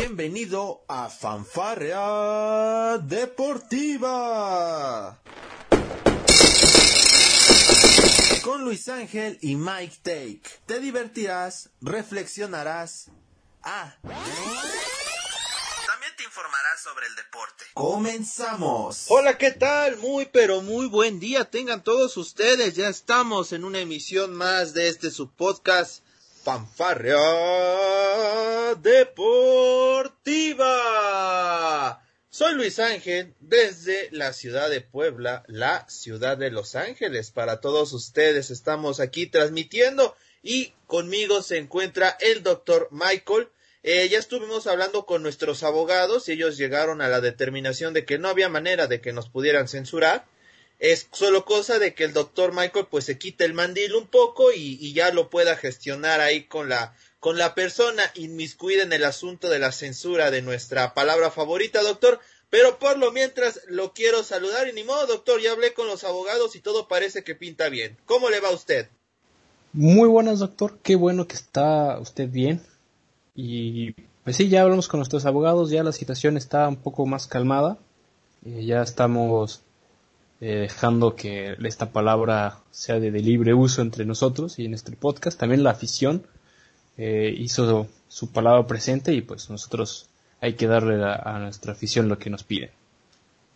Bienvenido a Fanfarrea Deportiva. Con Luis Ángel y Mike Take. Te divertirás, reflexionarás. Ah. También te informarás sobre el deporte. Comenzamos. Hola, ¿qué tal? Muy, pero muy buen día. Tengan todos ustedes. Ya estamos en una emisión más de este su podcast Fanfarrea Deportiva. Soy Luis Ángel desde la ciudad de Puebla, la ciudad de Los Ángeles. Para todos ustedes estamos aquí transmitiendo y conmigo se encuentra el doctor Michael. Eh, ya estuvimos hablando con nuestros abogados y ellos llegaron a la determinación de que no había manera de que nos pudieran censurar es solo cosa de que el doctor Michael pues se quite el mandil un poco y, ya lo pueda gestionar ahí con la con la persona inmiscuida en el asunto de la censura de nuestra palabra favorita, doctor. Pero por lo mientras lo quiero saludar y ni modo, doctor, ya hablé con los abogados y todo parece que pinta bien. ¿Cómo le va a usted? Muy buenas, doctor. Qué bueno que está usted bien. Y pues sí, ya hablamos con nuestros abogados, ya la situación está un poco más calmada. Eh, ya estamos eh, dejando que esta palabra sea de, libre uso entre nosotros y en este podcast. También la afición eh, hizo su palabra presente y pues nosotros hay que darle a, nuestra afición lo que nos pide.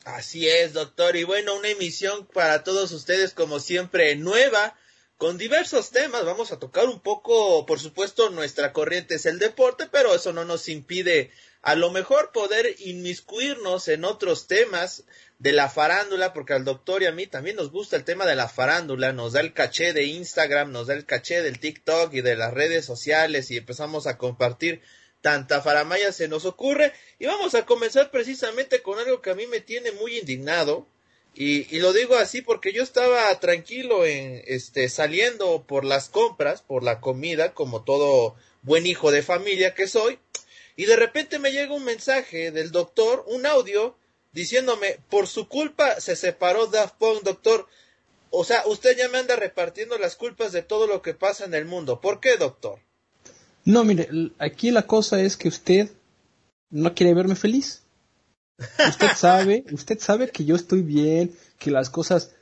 Así es, doctor. Y bueno, una emisión para todos ustedes como siempre nueva con diversos temas. Vamos a tocar un poco, por supuesto, nuestra corriente es el deporte, pero eso no nos impide a lo mejor poder inmiscuirnos en otros temas de la farándula, porque al doctor y a mí también nos gusta el tema de la farándula, nos da el caché de Instagram, nos da el caché del TikTok y de las redes sociales y empezamos a compartir tanta faramaya se nos ocurre. Y vamos a comenzar precisamente con algo que a mí me tiene muy indignado. Y, y, lo digo así porque yo estaba tranquilo en este saliendo por las compras, por la comida, como todo buen hijo de familia que soy, y de repente me llega un mensaje del doctor, un audio, diciéndome, por su culpa se separó Daft Punk, doctor. O sea, usted ya me anda repartiendo las culpas de todo lo que pasa en el mundo. ¿Por qué, doctor? No, mire, aquí la cosa es que usted no quiere verme feliz. Usted sabe, usted sabe que yo estoy bien, que las cosas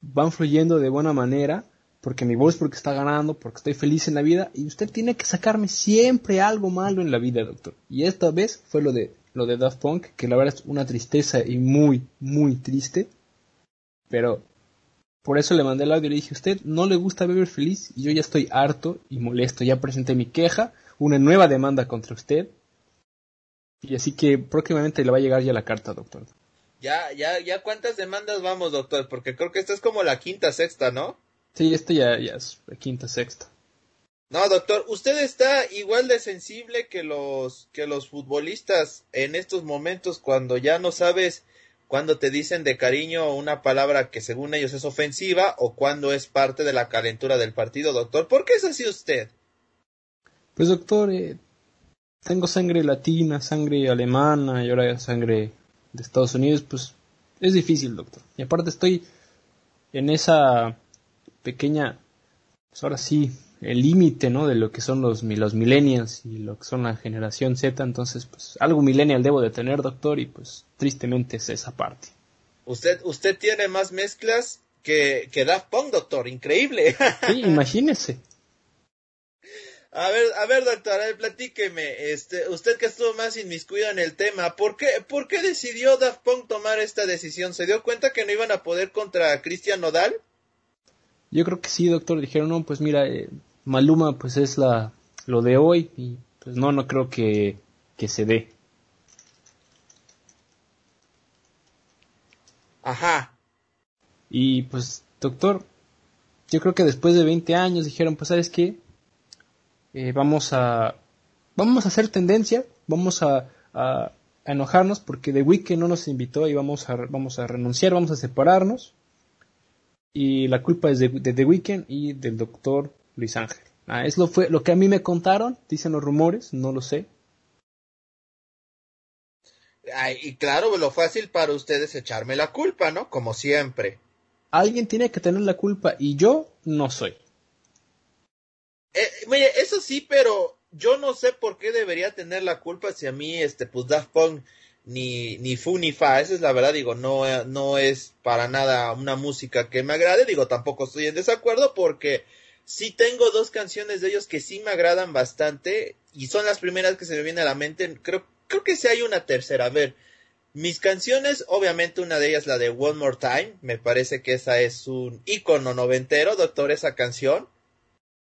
van fluyendo de buena manera, porque mi voz porque está ganando, porque estoy feliz en la vida, y usted tiene que sacarme siempre algo malo en la vida, doctor. Y esta vez fue lo de lo de Daft Punk, que la verdad es una tristeza y muy, muy triste. Pero por eso le mandé el audio y le dije, usted no le gusta beber feliz y yo ya estoy harto y molesto. Ya presenté mi queja, una nueva demanda contra usted. Y así que próximamente le va a llegar ya la carta, doctor. Ya, ya, ya cuántas demandas vamos, doctor, porque creo que esta es como la quinta, sexta, ¿no? Sí, esto ya, ya es quinta, sexta. No, doctor, usted está igual de sensible que los, que los futbolistas en estos momentos cuando ya no sabes cuando te dicen de cariño una palabra que según ellos es ofensiva o cuando es parte de la calentura del partido, doctor. ¿Por qué es así usted? Pues doctor, eh, tengo sangre latina, sangre alemana y ahora sangre de Estados Unidos, pues es difícil, doctor. Y aparte estoy en esa pequeña, pues ahora sí, el límite, ¿no? De lo que son los, los millennials y lo que son la generación Z, entonces, pues, algo millennial debo de tener, doctor, y pues, tristemente es esa parte. Usted, usted tiene más mezclas que, que Daft Punk, doctor, increíble. Sí, imagínese. A ver, a ver, doctor, a ver, platíqueme, este, usted que estuvo más inmiscuido en el tema, ¿por qué, ¿por qué decidió Daft Punk tomar esta decisión? ¿Se dio cuenta que no iban a poder contra Cristian Nodal? Yo creo que sí, doctor. Dijeron, no, pues mira, eh, Maluma pues es la lo de hoy y pues no, no creo que, que se dé. Ajá. Y pues, doctor, yo creo que después de 20 años dijeron, pues, ¿sabes qué? Eh, vamos a vamos a hacer tendencia, vamos a, a, enojarnos porque The Weeknd no nos invitó y vamos a, vamos a renunciar, vamos a separarnos y la culpa es de, The Weeknd y del doctor Luis Ángel. Ah, es lo, fue, lo que a mí me contaron, dicen los rumores, no lo sé. y claro, lo fácil para ustedes echarme la culpa, ¿no? Como siempre. Alguien tiene que tener la culpa y yo no soy. Eh, mire, eso sí, pero yo no sé por qué debería tener la culpa si a mí, este, pues Daft Punk ni, ni fu ni fa, esa es la verdad, digo, no, no es para nada una música que me agrade, digo, tampoco estoy en desacuerdo porque sí tengo dos canciones de ellos que sí me agradan bastante y son las primeras que se me vienen a la mente, creo, creo que sí hay una tercera, a ver, mis canciones, obviamente una de ellas la de One More Time, me parece que esa es un icono noventero, doctor, esa canción.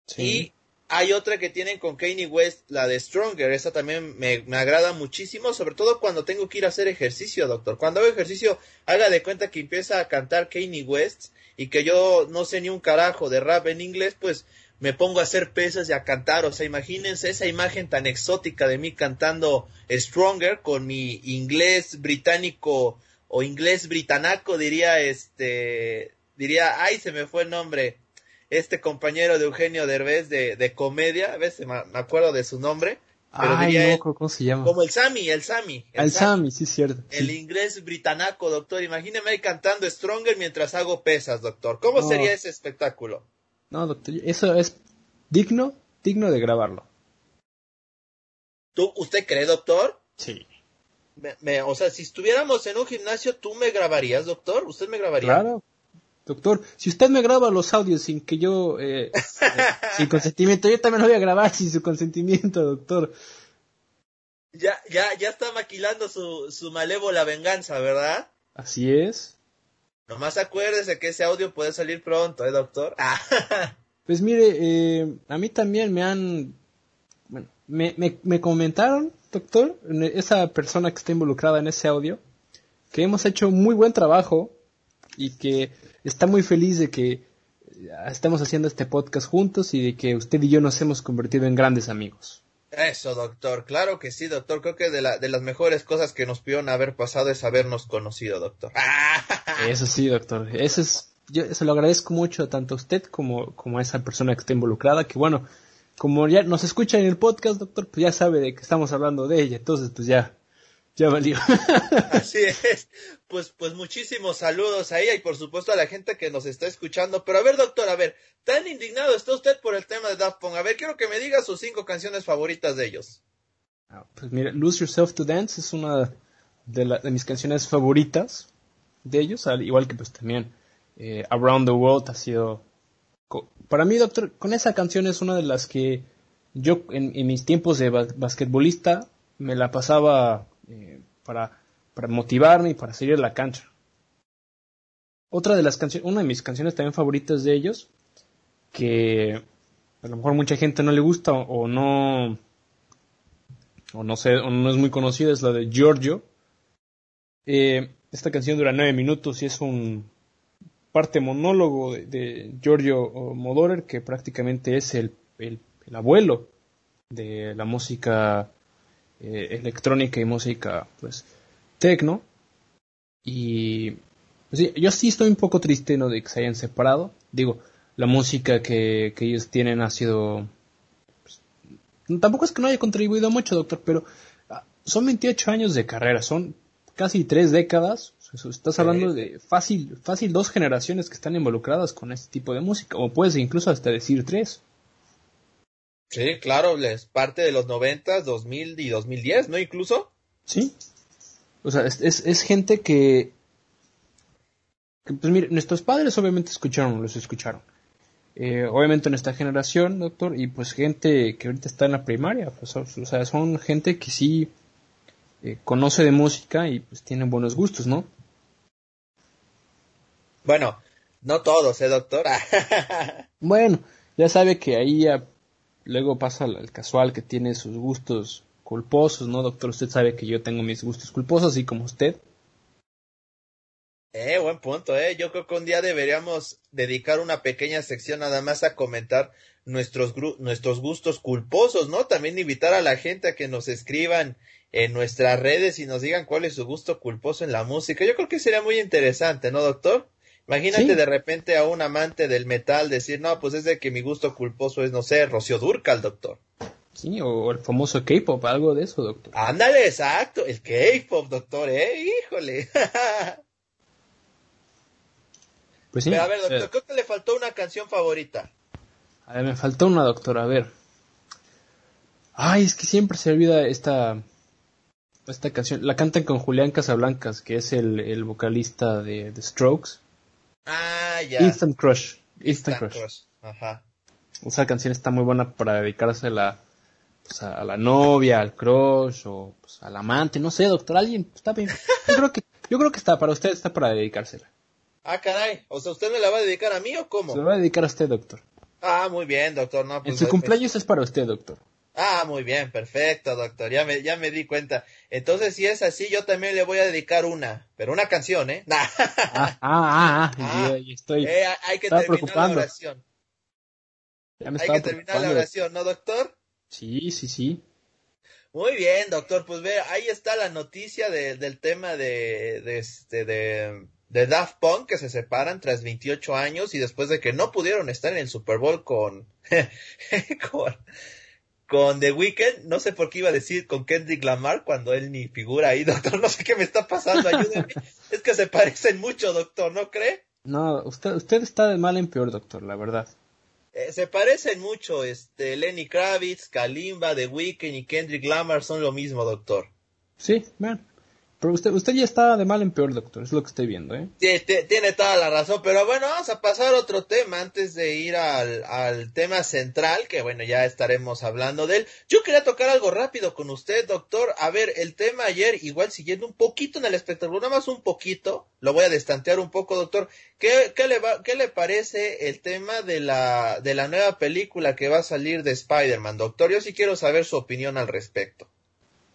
Sí. Hay otra que tienen con Kanye West, la de Stronger. Esa también me, me, agrada muchísimo, sobre todo cuando tengo que ir a hacer ejercicio, doctor. Cuando hago ejercicio, haga de cuenta que empieza a cantar Kanye West y que yo no sé ni un carajo de rap en inglés, pues me pongo a hacer pesas y a cantar. O sea, imagínense esa imagen tan exótica de mí cantando Stronger con mi inglés británico o inglés britanaco, diría este, diría, ay, se me fue el nombre este compañero de Eugenio Derbez de, de comedia, a veces me, acuerdo de su nombre. Pero Ay, ¿cómo se llama? Como el Sammy, el Sammy. El, Sammy, sí, cierto. El inglés britanaco, doctor. Imagíneme ahí cantando Stronger mientras hago pesas, doctor. ¿Cómo sería ese espectáculo? No, doctor, eso es digno, digno de grabarlo. ¿Tú, usted cree, doctor? Sí. Me, o sea, si estuviéramos en un gimnasio, ¿tú me grabarías, doctor? ¿Usted me grabaría? Claro, Doctor, si usted me graba los audios sin que yo, eh, eh, sin consentimiento, yo también lo voy a grabar sin su consentimiento, doctor. Ya, ya, ya está maquilando su, su malévola venganza, ¿verdad? Así es. Nomás acuérdese que ese audio puede salir pronto, ¿eh, doctor? pues mire, eh, a mí también me han, bueno, me, me, me comentaron, doctor, esa persona que está involucrada en ese audio, que hemos hecho muy buen trabajo y que está muy feliz de que eh, estamos haciendo este podcast juntos y de que usted y yo nos hemos convertido en grandes amigos. Eso, doctor. Claro que sí, doctor. Creo que de, la, de las mejores cosas que nos pudieron haber pasado es habernos conocido, doctor. Eso sí, doctor. Eso es, yo se lo agradezco mucho tanto a usted como, como a esa persona que está involucrada, que bueno, como ya nos escucha en el podcast, doctor, pues ya sabe de que estamos hablando de ella. Entonces, pues ya, ya valió. Así es. Pues, pues muchísimos saludos a ella y por supuesto a la gente que nos está escuchando. Pero a ver, doctor, a ver, tan indignado está usted por el tema de Daft Punk. A ver, quiero que me diga sus cinco canciones favoritas de ellos. Ah, pues mira, Lose Yourself to Dance es una de, de mis canciones favoritas de ellos, al igual que pues también eh, Around the World ha sido... Para mí, doctor, con esa canción es una de las que yo en, mis tiempos de basquetbolista me la pasaba eh, para, motivarme y para seguir la cancha. Otra de las canciones, una de mis canciones también favoritas de ellos, que a lo mejor mucha gente no le gusta o, no o no sé, o no es muy conocida, es la de Giorgio. Eh, esta canción dura nueve minutos y es un parte monólogo de, Giorgio Modorer, que prácticamente es el, el, abuelo de la música eh, electrónica y música, pues, tecno. Y pues, yo sí estoy un poco triste, ¿no? De que se hayan separado. Digo, la música que, que ellos tienen ha sido... Pues, tampoco es que no haya contribuido mucho, doctor, pero ah, son 28 años de carrera, son casi tres décadas. Estás hablando de fácil, fácil dos generaciones que están involucradas con este tipo de música, o puedes incluso hasta decir tres. Sí, claro, es parte de los 90, 2000 y 2010, ¿no? Incluso. Sí. O sea, es, es, gente que, Pues mire, nuestros padres obviamente escucharon, los escucharon. Eh, obviamente nuestra generación, doctor, y pues gente que ahorita está en la primaria, pues, o sea, son gente que sí eh, conoce de música y pues tienen buenos gustos, ¿no? Bueno, no todos, ¿eh, doctor? bueno, ya sabe que ahí Luego pasa el casual que tiene sus gustos culposos, ¿no, doctor? Usted sabe que yo tengo mis gustos culposos, así como usted. Eh, buen punto, eh. Yo creo que un día deberíamos dedicar una pequeña sección nada más a comentar nuestros, nuestros gustos culposos, ¿no? También invitar a la gente a que nos escriban en nuestras redes y nos digan cuál es su gusto culposo en la música. Yo creo que sería muy interesante, ¿no, doctor? Imagínate de repente a un amante del metal decir, no, pues es de que mi gusto culposo es, no sé, Rocío Durcal, doctor. Sí, o el famoso K-pop, algo de eso, doctor. Ándale, exacto, el K-pop, doctor, eh, híjole. pues sí. a ver, doctor, eh. creo que le faltó una canción favorita. A ver, me faltó una, doctor, a ver. Ay, es que siempre se olvida esta, esta canción. La cantan con Julián Casablancas, que es el, el vocalista de Strokes. Ah, ya. Instant Crush. Instant, Instant Crush. Crush. Ajá. Esa canción está muy buena para dedicársela pues, a la novia, al crush o pues, al amante, no sé, doctor, alguien está bien. Yo creo que yo creo que está para usted está para dedicársela. Ah, caray. O sea, ¿usted me la va a dedicar a mí o Se cómo? lo va a dedicar a usted, doctor. Ah, muy bien, doctor. No, En pues, su eh, cumpleaños es para usted, doctor. Ah, muy bien, perfecto, doctor. Ya me, ya me di cuenta. Entonces, si es así, yo también le voy a dedicar una, pero una canción, ¿eh? Nah. Ah, ah, ah, ah, Ah, estoy. Eh, hay que terminar la oración. ya me Hay que terminar la oración, ¿no, doctor? Sí, sí, sí. Muy bien, doctor. Pues ve, ahí está la noticia de- del tema de, de, este, de, de Daft Punk que se separan tras 28 años y después de que no pudieron estar en el Super Bowl con, con, con The Weeknd. No sé por qué iba a decir con Kendrick Lamar cuando él ni figura ahí, doctor. No sé qué me está pasando. Ayúdenme. es que se parecen mucho, doctor, ¿no cree? No, usted usted está de mal en peor, doctor, la verdad. Eh, se parecen mucho, este, Lenny Kravitz, Kalimba, The Weeknd y Kendrick Lamar son lo mismo, doctor. Sí, bueno. Pero usted usted ya está de mal en peor, doctor, es lo que estoy viendo, ¿eh? Tie- tie- Tiene toda la razón, pero bueno, vamos a pasar a otro tema antes de ir al, al tema central, que bueno, ya estaremos hablando de él. Yo quería tocar algo rápido con usted, doctor. A ver, el tema ayer, igual siguiendo un poquito en el espectáculo, nada más un poquito, lo voy a destantear un poco, doctor. ¿Qué, qué, le, va, qué le parece el tema de la, de la nueva película que va a salir de Spider-Man, doctor? Yo sí quiero saber su opinión al respecto.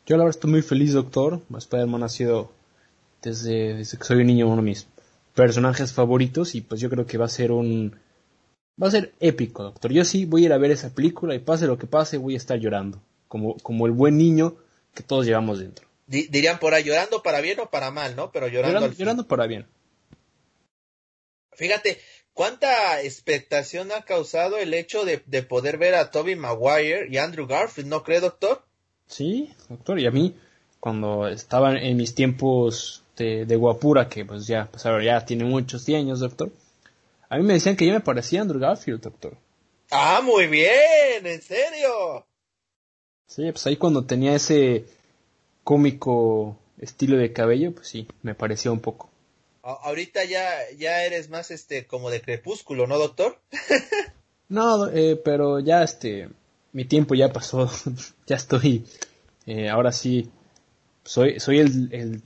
Yo la verdad estoy muy feliz, doctor. Spider-Man ha sido desde, desde que soy un niño uno de mis personajes favoritos y pues yo creo que va a ser un... Va a ser épico, doctor. Yo sí voy a ir a ver esa película y pase lo que pase voy a estar llorando. Como, como el buen niño que todos llevamos dentro. Di- dirían por ahí, llorando para bien o para mal, ¿no? Pero llorando, Llorando, al fin. llorando para bien. Fíjate, cuánta expectación ha causado el hecho de, de poder ver a Toby Maguire y Andrew Garfield, ¿no cree, doctor? Sí, doctor. Y a mí, cuando estaba en mis tiempos de, de guapura, que pues ya pasaron, ya tiene muchos años, doctor. A mí me decían que yo me parecía a Andrew Garfield, doctor. Ah, muy bien, en serio. Sí, pues ahí cuando tenía ese cómico estilo de cabello, pues sí, me parecía un poco. Ahorita ya, ya eres más este como de crepúsculo, ¿no, doctor? No, eh, pero ya este, mi tiempo ya pasó, ya estoy, eh, ahora sí, soy, soy el, el,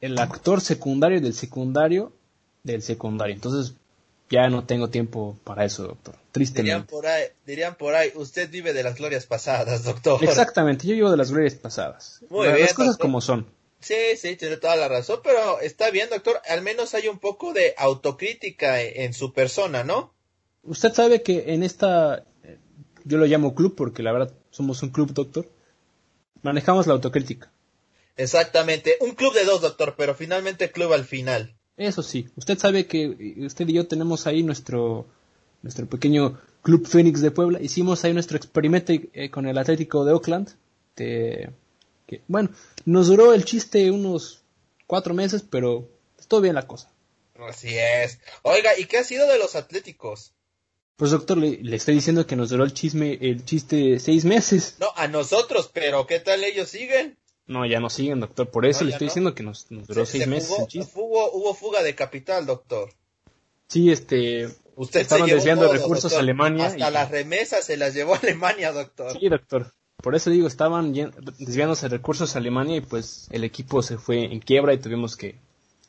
el actor secundario del secundario del secundario, entonces ya no tengo tiempo para eso, doctor, Dirían tristemente. por ahí, dirían por ahí, usted vive de las glorias pasadas, doctor. Exactamente, yo llevo de las glorias pasadas. Muy las bien, cosas doctor. como son. Sí, sí, tiene toda la razón, pero está bien, doctor. Al menos hay un poco de autocrítica en, en su persona, ¿no? Usted sabe que en esta, yo lo llamo club porque la verdad somos un club, doctor. Manejamos la autocrítica. Exactamente. Un club de dos, doctor, pero finalmente club al final. Eso sí, usted sabe que eh, usted y yo tenemos ahí nuestro, nuestro pequeño Club Phoenix de Puebla. Hicimos ahí nuestro experimento eh, con el Atlético de Oakland. de- que, bueno, nos duró el chiste unos cuatro meses, pero estuvo bien la cosa. Así es. Oiga, ¿y qué ha sido de los atléticos? Pues doctor, le, le estoy diciendo que nos duró el chisme, el chiste seis meses. No, a nosotros, pero ¿qué tal ellos siguen? No, ya no siguen, doctor. Por eso No, le estoy no. diciendo que nos, nos duró Se- seis se meses fugó- el chiste. Hubo, hubo fuga de capital, doctor. Sí, este, Usted Estaban desviando todo, recursos doctor. a Alemania Hasta y- las remesas se las llevó a Alemania, doctor. Sí, doctor. Por eso digo, estaban desviándose recursos a Alemania y pues el equipo se fue en quiebra y tuvimos que,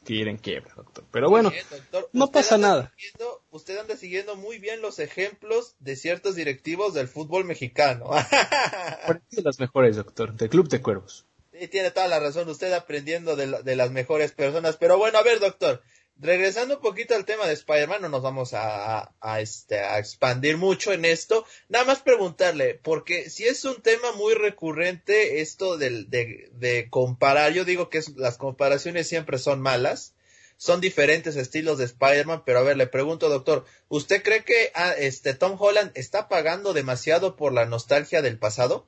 que ir en quiebra, doctor. Pero bueno, Bien, doctor. no pasa nada. siguiendo- usted anda siguiendo muy bien los ejemplos de ciertos directivos del fútbol mexicano. de las mejores, doctor, del Club de Cuervos. Sí, tiene toda la razón, usted aprendiendo de, la- de las mejores personas. Pero bueno, a ver, doctor, regresando un poquito al tema de Spider-Man, no nos vamos a, a- este, a expandir mucho en esto. Nada más preguntarle, porque si es un tema muy recurrente esto de, de comparar, yo digo que las comparaciones siempre son malas. Son diferentes estilos de Spider-Man, pero a ver, le pregunto, doctor, ¿usted cree que ah, este Tom Holland está pagando demasiado por la nostalgia del pasado?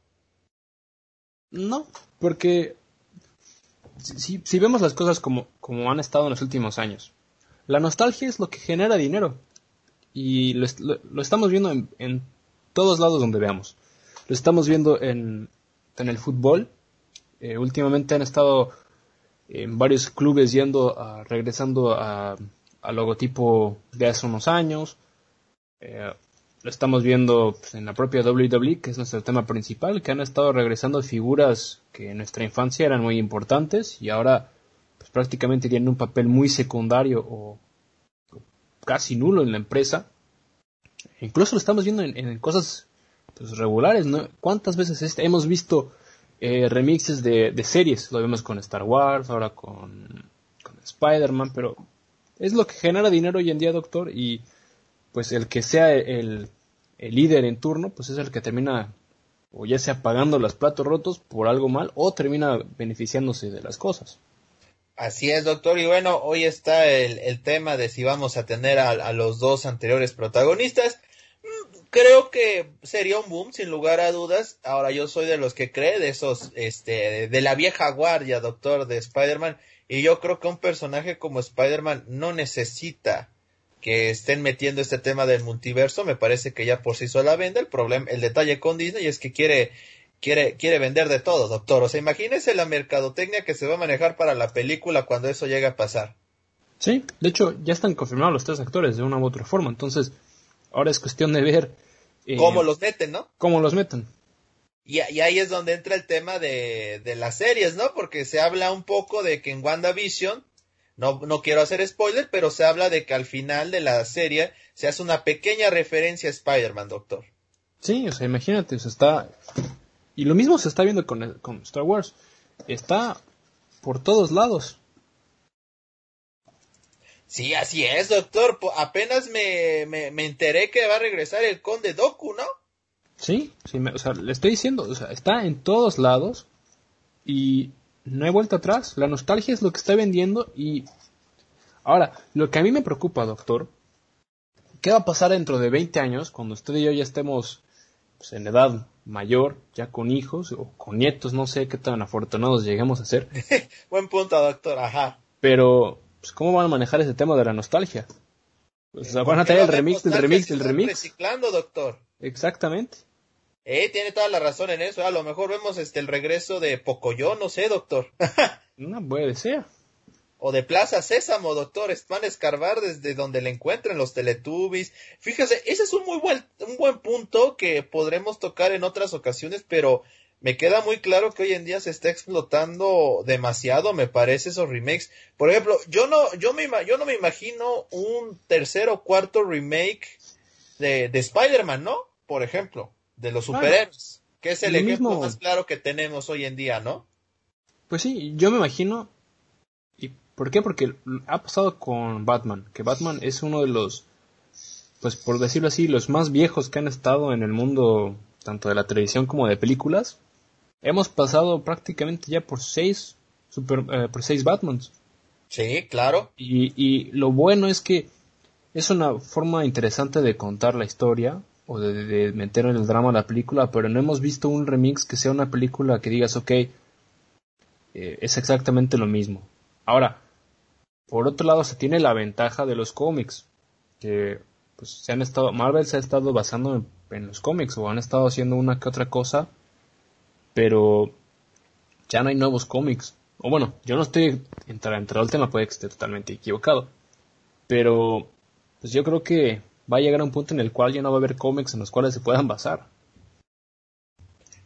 No, porque si, si- vemos las cosas como, como han estado en los últimos años, la nostalgia es lo que genera dinero. Y lo, est- lo- lo estamos viendo en, en todos lados donde veamos. lo estamos viendo en, en el fútbol. Eh, últimamente han estado en varios clubes yendo a, regresando a, al logotipo de hace unos años. Eh, lo estamos viendo pues, en la propia WWE, que es nuestro tema principal, que han estado regresando figuras que en nuestra infancia eran muy importantes y ahora pues, prácticamente tienen un papel muy secundario o, casi nulo en la empresa. Incluso lo estamos viendo en, cosas pues, regulares, ¿no? ¿Cuántas veces este, hemos visto eh, remixes de, series? Lo vemos con Star Wars, ahora con, con Spider-Man, pero es lo que genera dinero hoy en día, doctor, y pues el que sea el, líder en turno, pues es el que termina o ya sea pagando los platos rotos por algo mal o termina beneficiándose de las cosas. Así es, doctor. Y bueno, hoy está el, tema de si vamos a tener a, los dos anteriores protagonistas. Mm, creo que sería un boom, sin lugar a dudas. Ahora yo soy de los que cree, de esos, este, de la vieja guardia, doctor, de Spider-Man. Y yo creo que un personaje como Spider-Man no necesita que estén metiendo este tema del multiverso, me parece que ya por sí sola vende. El problema, el detalle con Disney es que quiere, quiere, quiere vender de todo, doctor. O sea, imagínese la mercadotecnia que se va a manejar para la película cuando eso llegue a pasar. Sí, de hecho, ya están confirmados los tres actores de una u otra forma. Entonces, ahora es cuestión de ver. Eh, cómo los meten, ¿no? Cómo los meten. Y, y, ahí es donde entra el tema de, de las series, ¿no? Porque se habla un poco de que en WandaVision no, no quiero hacer spoiler, pero se habla de que al final de la serie se hace una pequeña referencia a Spider-Man, doctor. Sí, o sea, imagínate, o sea, está... Y lo mismo se está viendo con, con Star Wars. Está por todos lados. Sí, así es, doctor. Apenas me, me, me, enteré que va a regresar el conde Doku, ¿no? Sí, sí o sea, le estoy diciendo, o sea, está en todos lados y no hay vuelta atrás. La nostalgia es lo que está vendiendo y... Ahora, lo que a mí me preocupa, doctor, ¿qué va a pasar dentro de 20 años cuando usted y yo ya estemos pues, en edad mayor, ya con hijos o con nietos, no sé qué tan afortunados lleguemos a ser? Buen punto, doctor, ajá. Pero, pues, ¿cómo van a manejar ese tema de la nostalgia? Pues, van a traer el remix, el remix, el remix. Reciclando, doctor. Exactamente. Eh, tiene toda la razón en eso. A lo mejor vemos este el regreso de Pocoyo, no sé, doctor. no puede ser. O de Plaza Sésamo, doctor. Van a escarbar desde donde le encuentren los Teletubbies. Fíjese, ese es un muy buen, un buen punto que podremos tocar en otras ocasiones, pero me queda muy claro que hoy en día se está explotando demasiado, me parece, esos remakes. Por ejemplo, yo no, yo me, yo no me imagino un tercer o cuarto remake de, de Spider-Man, ¿no? Por ejemplo de los superhéroes, que es el ejemplo más claro que tenemos hoy en día, ¿no? Pues sí, yo me imagino. ¿Y por qué? Porque ha pasado con Batman, que Batman es uno de los, pues por decirlo así, los más viejos que han estado en el mundo, tanto de la televisión como de películas. Hemos pasado prácticamente ya por seis, super, eh, por seis Batmans. Sí, claro. Y, y lo bueno es que es una forma interesante de contar la historia, o de, meter en el drama la película, pero no hemos visto un remix que sea una película que digas, ok, eh, es exactamente lo mismo. Ahora, por otro lado, se tiene la ventaja de los cómics, que pues se han estado, Marvel se ha estado basando en, los cómics o han estado haciendo una que otra cosa, pero ya no hay nuevos cómics. O bueno, yo no estoy entrando al tema, puede que esté totalmente equivocado, pero pues yo creo que va a llegar a un punto en el cual ya no va a haber cómics en los cuales se puedan basar.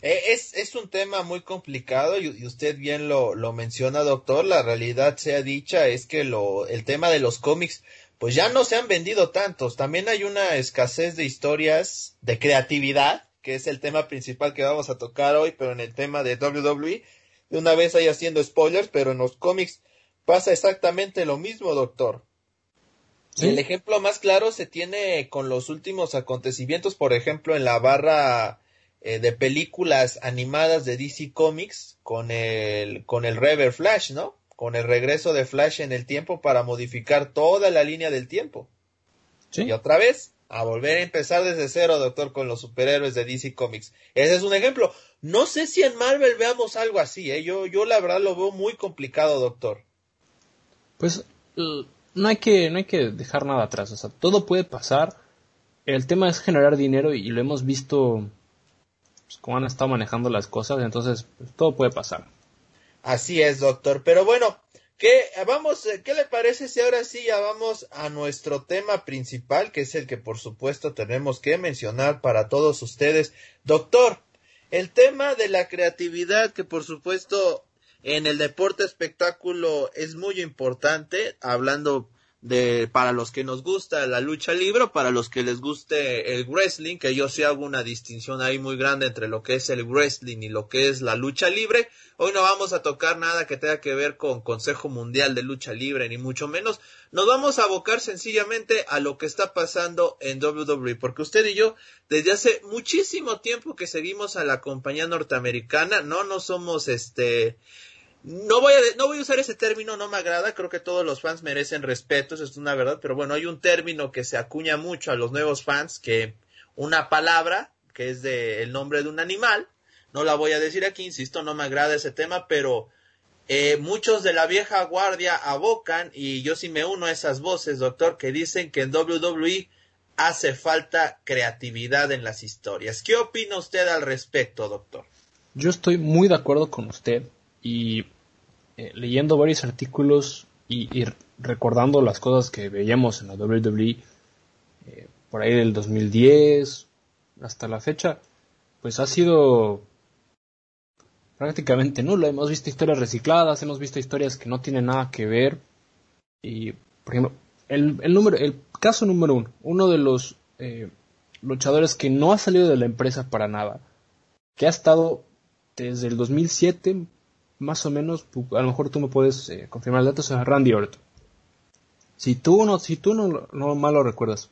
Eh, es, es un tema muy complicado y, usted bien lo, lo, menciona, doctor. La realidad sea dicha es que lo, el tema de los cómics, pues ya no se han vendido tantos. También hay una escasez de historias de creatividad, que es el tema principal que vamos a tocar hoy, pero en el tema de WWE, de una vez ahí haciendo spoilers, pero en los cómics pasa exactamente lo mismo, doctor. El ejemplo más claro se tiene con los últimos acontecimientos, por ejemplo, en la barra eh, de películas animadas de DC Comics con el, con el Rever Flash, ¿no? Con el regreso de Flash en el tiempo para modificar toda la línea del tiempo. Y otra vez, a volver a empezar desde cero, doctor, con los superhéroes de DC Comics. Ese es un ejemplo. No sé si en Marvel veamos algo así, ¿eh? Yo, yo la verdad lo veo muy complicado, doctor. Pues no hay que, no hay que dejar nada atrás, o sea, todo puede pasar. El tema es generar dinero y lo hemos visto pues, como han estado manejando las cosas, entonces pues, todo puede pasar. Así es, doctor. Pero bueno, ¿qué, vamos, ¿qué le parece si ahora sí ya vamos a nuestro tema principal, que es el que por supuesto tenemos que mencionar para todos ustedes? Doctor, el tema de la creatividad, que por supuesto en el deporte espectáculo es muy importante, hablando de para los que nos gusta la lucha libre, para los que les guste el wrestling, que yo sí hago una distinción ahí muy grande entre lo que es el wrestling y lo que es la lucha libre. Hoy no vamos a tocar nada que tenga que ver con Consejo Mundial de Lucha Libre, ni mucho menos. Nos vamos a abocar sencillamente a lo que está pasando en WWE, porque usted y yo, desde hace muchísimo tiempo que seguimos a la compañía norteamericana, no, no somos este, no voy, a, no voy a usar ese término, no me agrada, creo que todos los fans merecen respeto, eso es una verdad, pero bueno, hay un término que se acuña mucho a los nuevos fans, que una palabra, que es de el nombre de un animal, no la voy a decir aquí, insisto, no me agrada ese tema, pero eh, muchos de la vieja guardia abocan, y yo sí me uno a esas voces, doctor, que dicen que en WWE hace falta creatividad en las historias. ¿Qué opina usted al respecto, doctor? Yo estoy muy de acuerdo con usted y eh, leyendo varios artículos y, recordando las cosas que veíamos en la WWE eh, por ahí del 2010 hasta la fecha, pues ha sido prácticamente nulo. Hemos visto historias recicladas, hemos visto historias que no tienen nada que ver. Y, por ejemplo, el, el, número, el caso número uno, uno de los eh, luchadores que no ha salido de la empresa para nada, que ha estado desde el 2007 más o menos, a lo mejor tú me puedes eh, confirmar el dato, es Randy Orton. Si tú no, si tú no, no mal lo recuerdas,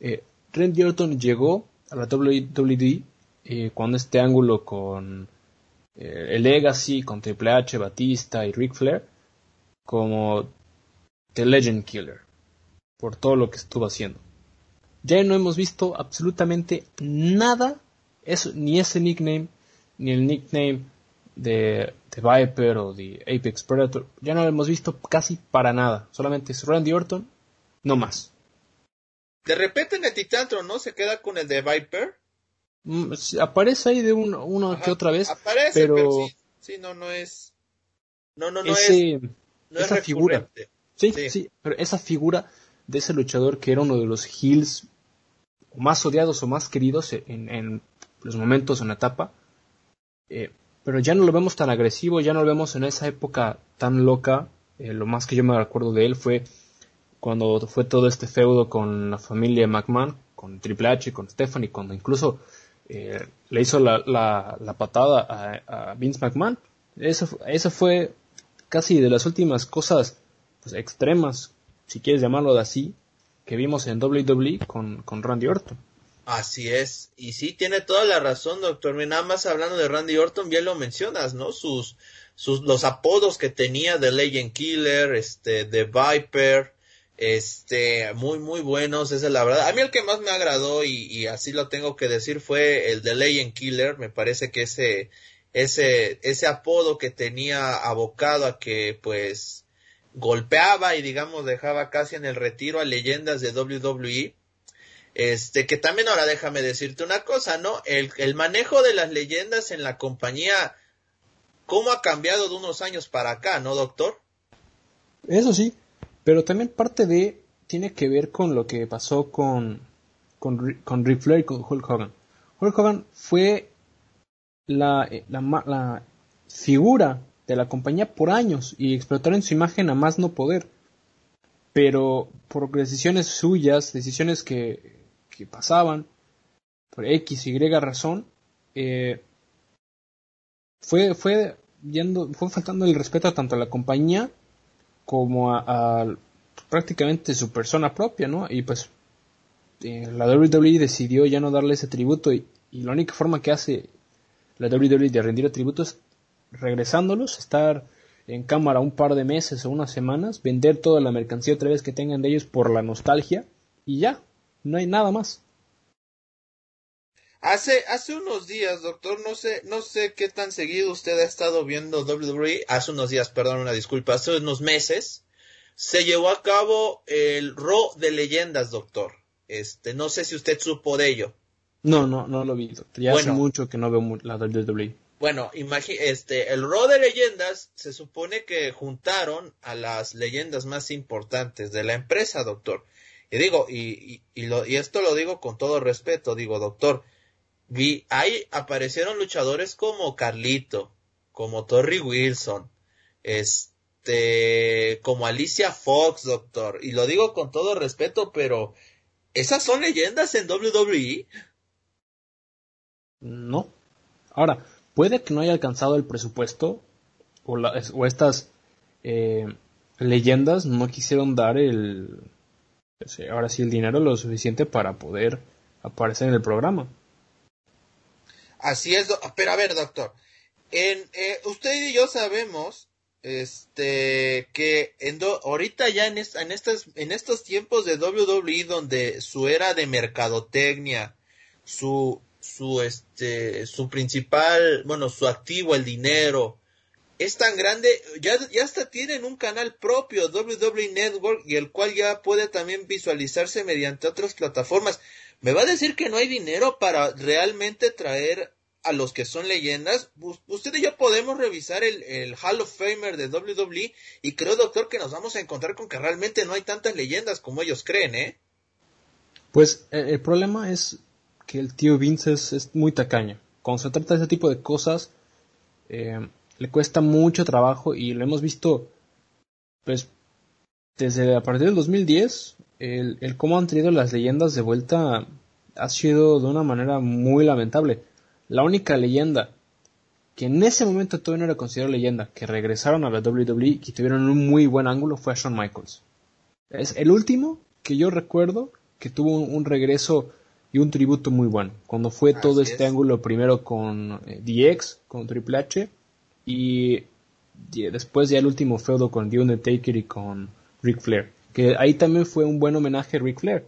eh, Randy Orton llegó a la WWE eh, cuando este ángulo con el Legacy, con Triple H, Batista y Ric Flair, como The Legend Killer, por todo lo que estuvo haciendo. Ya no hemos visto absolutamente nada, eso, ni ese nickname, ni el nickname de, Viper o de Apex Predator, ya no lo hemos visto casi para nada. Solamente es Randy Orton, no más. De repente en el Titantro, ¿no? Se queda con el de Viper. Mm, aparece ahí de uno, uno que otra vez. Aparece, pero, sí, no, no es. No, no, no es. esa figura. Sí, sí, pero esa figura de ese luchador que era uno de los heels más odiados o más queridos en, en los momentos en la etapa, eh, pero ya no lo vemos tan agresivo, ya no lo vemos en esa época tan loca. Eh, lo más que yo me recuerdo de él fue cuando fue todo este feudo con la familia McMahon, con Triple H, con Stephanie, cuando incluso eh, le hizo la, la, patada a, Vince McMahon. Eso, eso fue casi de las últimas cosas pues, extremas, si quieres llamarlo así, que vimos en WWE con Randy Orton. Así es, y sí, tiene toda la razón, doctor. Nada más hablando de Randy Orton, bien lo mencionas, ¿no? Sus, sus, los apodos que tenía de Legend Killer, este, de Viper, este, muy, muy buenos, esa es la verdad. A mí el que más me agradó, y, y así lo tengo que decir, fue el de Legend Killer. Me parece que ese, ese, ese apodo que tenía abocado a que, pues, golpeaba y digamos dejaba casi en el retiro a leyendas de WWE este, que también ahora déjame decirte una cosa, ¿no? El, el manejo de las leyendas en la compañía, ¿cómo ha cambiado de unos años para acá, no, doctor? Eso sí, pero también parte de, tiene que ver con lo que pasó con, con, con y con Hulk Hogan. Hulk Hogan fue la, la, la figura de la compañía por años y explotaron su imagen a más no poder. Pero por decisiones suyas, decisiones que que pasaban por X, Y razón, eh, fue, fue, yendo, fue faltando el respeto tanto a la compañía como a, prácticamente su persona propia, ¿no? Y pues eh, la WWE decidió ya no darle ese tributo y, la única forma que hace la WWE de rendir el tributo es regresándolos, estar en cámara un par de meses o unas semanas, vender toda la mercancía otra vez que tengan de ellos por la nostalgia y ya, no hay nada más. Hace, hace unos días, doctor, no sé, no sé qué tan seguido usted ha estado viendo WWE. Hace unos días, perdón, una disculpa, hace unos meses se llevó a cabo el Raw de leyendas, doctor. Este, no sé si usted supo de ello. No, no, no lo vi. Ya hace mucho que no veo la WWE. Bueno, este, el Raw de leyendas se supone que juntaron a las leyendas más importantes de la empresa, doctor. Y digo, y, y, lo, y esto lo digo con todo respeto, digo, doctor, vi, ahí aparecieron luchadores como Carlito, como Torrey Wilson, este, como Alicia Fox, doctor, y lo digo con todo respeto, pero ¿esas son leyendas en WWE? No. Ahora, puede que no haya alcanzado el presupuesto o, o estas eh, leyendas no quisieron dar el ahora sí el dinero lo suficiente para poder aparecer en el programa. Así es, pero a ver, doctor, en, eh, usted y yo sabemos este que en ahorita ya en, en, estas, en estos tiempos de WWE donde su era de mercadotecnia, su su este su principal, bueno, su activo, el dinero, es tan grande, ya, ya hasta tienen un canal propio, WWE Network, y el cual ya puede también visualizarse mediante otras plataformas. ¿Me va a decir que no hay dinero para realmente traer a los que son leyendas? Usted y yo podemos revisar el, el Hall of Famer de WWE y creo, doctor, que nos vamos a encontrar con que realmente no hay tantas leyendas como ellos creen, ¿eh? Pues eh, el problema es que el tío Vince es, muy tacaño. Cuando se trata de ese tipo de cosas, eh, le cuesta mucho trabajo y lo hemos visto, pues, desde a partir del 2010, el, el cómo han tenido las leyendas de vuelta ha sido de una manera muy lamentable. La única leyenda que en ese momento todavía no era considerada leyenda, que regresaron a la WWE y que tuvieron un muy buen ángulo fue a Shawn Michaels. Es el último que yo recuerdo que tuvo un regreso y un tributo muy bueno. Cuando fue todo este ángulo primero con eh, DX, con Triple H, y, después ya el último feudo con The Undertaker y con Ric Flair. Que ahí también fue un buen homenaje a Ric Flair.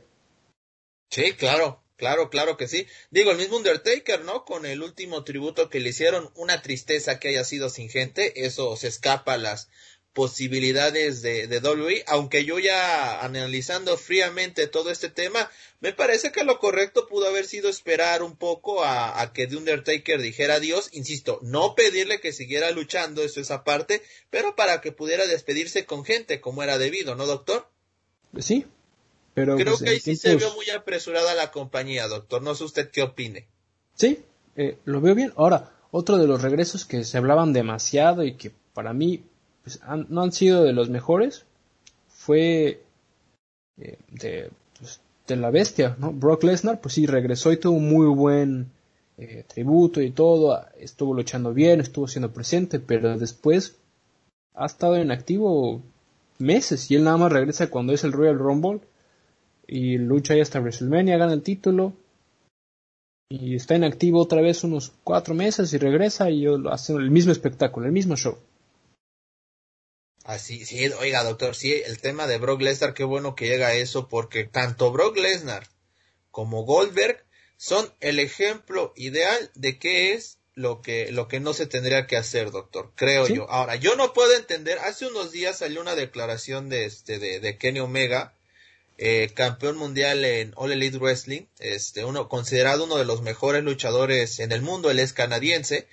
Sí, claro, claro, claro que sí. Digo, el mismo Undertaker, ¿no? Con el último tributo que le hicieron, una tristeza que haya sido sin gente, eso se escapa a las posibilidades de, de WWE, aunque yo ya analizando fríamente todo este tema, me parece que lo correcto pudo haber sido esperar un poco a, que The Undertaker dijera adiós, insisto, no pedirle que siguiera luchando, eso es aparte, pero para que pudiera despedirse con gente como era debido, ¿no, doctor? Sí, pero... Creo pues, que ahí sí se vio muy apresurada la compañía, doctor, no sé usted qué opine. Sí, eh, lo veo bien. Ahora, otro de los regresos que se hablaban demasiado y que para mí pues, no han sido de los mejores fue eh, pues, de, la bestia, ¿no? Brock Lesnar, pues sí, regresó y tuvo un muy buen eh, tributo y todo, estuvo luchando bien, estuvo siendo presente, pero después ha estado en activo meses y él nada más regresa cuando es el Royal Rumble y lucha ahí hasta WrestleMania, gana el título y está en activo otra vez unos cuatro meses y regresa y hace el mismo espectáculo, el mismo show. Así, sí, oiga, doctor, sí, el tema de Brock Lesnar, qué bueno que llega a eso, porque tanto Brock Lesnar como Goldberg son el ejemplo ideal de qué es lo que, lo que no se tendría que hacer, doctor, creo yo. Ahora, yo no puedo entender, hace unos días salió una declaración de este, de, de Kenny Omega, eh, campeón mundial en All Elite Wrestling, este, uno, considerado uno de los mejores luchadores en el mundo, él es canadiense,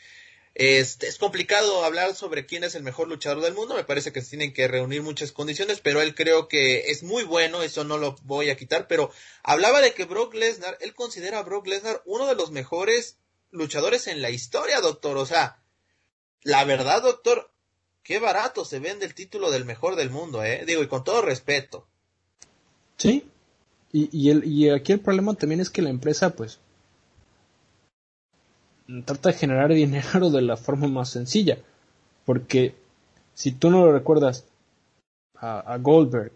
este, es complicado hablar sobre quién es el mejor luchador del mundo, me parece que se tienen que reunir muchas condiciones, pero él creo que es muy bueno, eso no lo voy a quitar, pero hablaba de que Brock Lesnar, él considera a Brock Lesnar uno de los mejores luchadores en la historia, doctor, o sea, la verdad, doctor, qué barato se vende el título del mejor del mundo, eh, digo, y con todo respeto. Sí, y, y, el, y aquí el problema también es que la empresa, pues, trata de generar dinero de la forma más sencilla. Porque si tú no lo recuerdas a, Goldberg,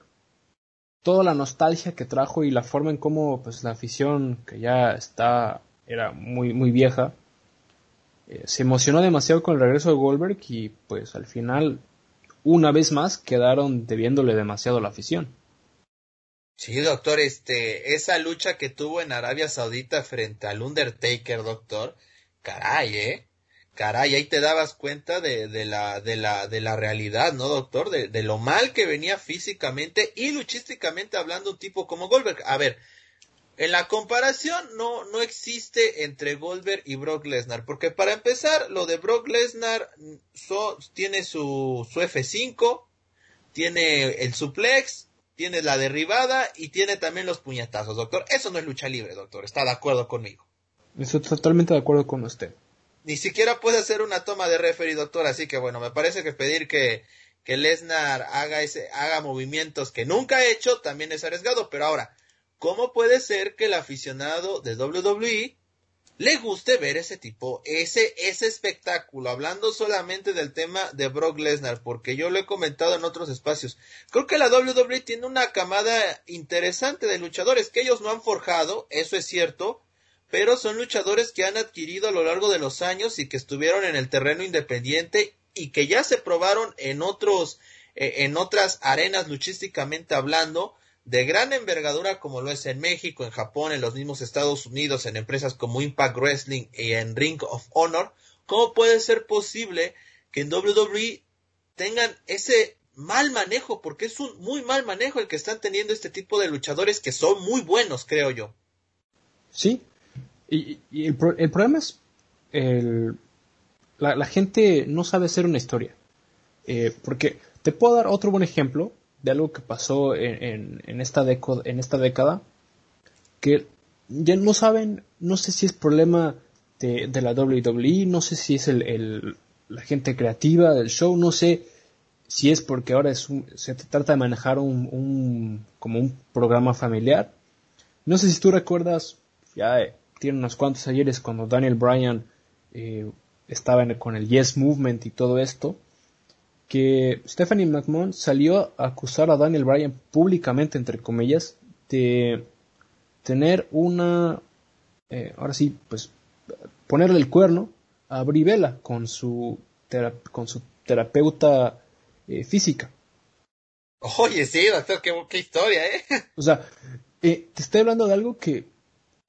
toda la nostalgia que trajo y la forma en cómo pues la afición que ya está era muy muy vieja eh, se emocionó demasiado con el regreso de Goldberg y pues al final una vez más quedaron debiéndole demasiado la afición. Sí, doctor, este, esa lucha que tuvo en Arabia Saudita frente al Undertaker, doctor, caray, ¿eh? Caray, ahí te dabas cuenta de, la, de, la, de la realidad, ¿no, doctor? De, de lo mal que venía físicamente y luchísticamente hablando un tipo como Goldberg. A ver, en la comparación no, no existe entre Goldberg y Brock Lesnar, porque para empezar, lo de Brock Lesnar tiene su, su F5, tiene el suplex, tiene la derribada y tiene también los puñetazos, doctor. Eso no es lucha libre, doctor. ¿Está de acuerdo conmigo? Estoy totalmente de acuerdo con usted. Ni siquiera puede hacer una toma de referee, doctor. Así que bueno, me parece que pedir que, que Lesnar haga, ese, haga movimientos que nunca ha hecho también es arriesgado. Pero ahora, ¿Cómo puede ser que el aficionado de WWE le guste ver ese tipo, ese, ese espectáculo, hablando solamente del tema de Brock Lesnar, porque yo lo he comentado en otros espacios. Creo que la WWE tiene una camada interesante de luchadores que ellos no han forjado, eso es cierto, pero son luchadores que han adquirido a lo largo de los años y que estuvieron en el terreno independiente y que ya se probaron en otros, eh, en otras arenas luchísticamente hablando, de gran envergadura como lo es en México, en Japón, en los mismos Estados Unidos, en empresas como Impact Wrestling y en Ring of Honor, ¿cómo puede ser posible que en WWE tengan ese mal manejo? Porque es un muy mal manejo el que están teniendo este tipo de luchadores que son muy buenos, creo yo. Sí, y, el, problema es el, la, gente no sabe hacer una historia. Eh, porque te puedo dar otro buen ejemplo de algo que pasó en, en, esta, en esta década, que ya no saben, no sé si es problema de, de la WWE, no sé si es el, el, la gente creativa del show, no sé si es porque ahora es se trata de manejar un, un, como un programa familiar. No sé si tú recuerdas, ya eh, tiene unos cuantos ayeres cuando Daniel Bryan eh, estaba con el Yes Movement y todo esto, que Stephanie McMahon salió a acusar a Daniel Bryan públicamente, entre comillas, de tener una, eh, ahora sí, pues ponerle el cuerno a Brivela con su, con su terapeuta eh, física. Oye, sí, doctor, qué, historia, ¿eh? O sea, eh, te estoy hablando de algo que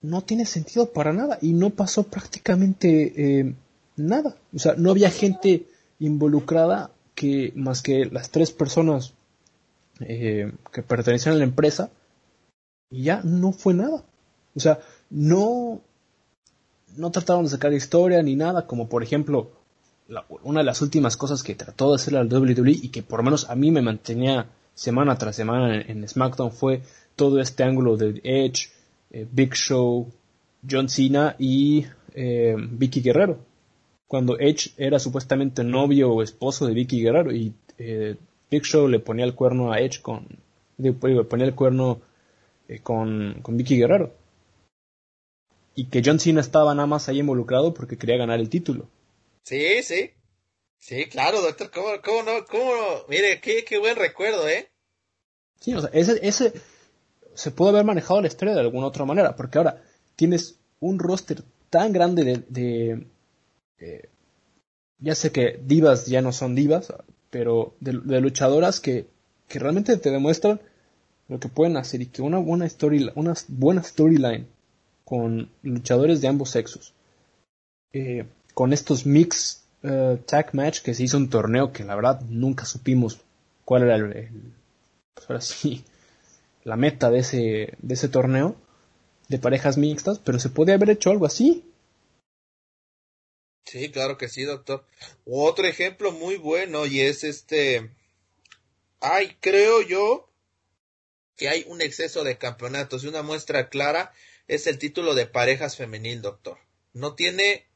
no tiene sentido para nada y no pasó prácticamente nada. O sea, no había gente involucrada que más que las tres personas eh, que pertenecían a la empresa, y ya no fue nada. O sea, no, no trataron de sacar historia ni nada, como por ejemplo, una de las últimas cosas que trató de hacer la WWE y que por lo menos a mí me mantenía semana tras semana en, SmackDown fue todo este ángulo de Edge, eh, Big Show, John Cena y eh, Vicky Guerrero cuando Edge era supuestamente novio o esposo de Vicky Guerrero y eh, Big Show le ponía el cuerno a Edge con le ponía el cuerno eh, con, con Vicky Guerrero y que John Cena estaba nada más ahí involucrado porque quería ganar el título. Sí, sí. Sí, claro, doctor, ¿cómo, cómo no? ¿Cómo Mire, qué, qué buen recuerdo, ¿eh? Sí, o sea, ese, ese se pudo haber manejado la historia de alguna otra manera, porque ahora tienes un roster tan grande de, eh, ya sé que divas ya no son divas, pero de, luchadoras que, que, realmente te demuestran lo que pueden hacer y que una buena story, una buena storyline con luchadores de ambos sexos, eh, con estos mix uh, tag match que se hizo un torneo que la verdad nunca supimos cuál era el, pues ahora sí, la meta de ese, de ese torneo de parejas mixtas, pero se puede haber hecho algo así. Sí, claro que sí, doctor. Otro ejemplo muy bueno y es este... Ay, creo yo que hay un exceso de campeonatos y una muestra clara es el título de parejas femenil, doctor. No tiene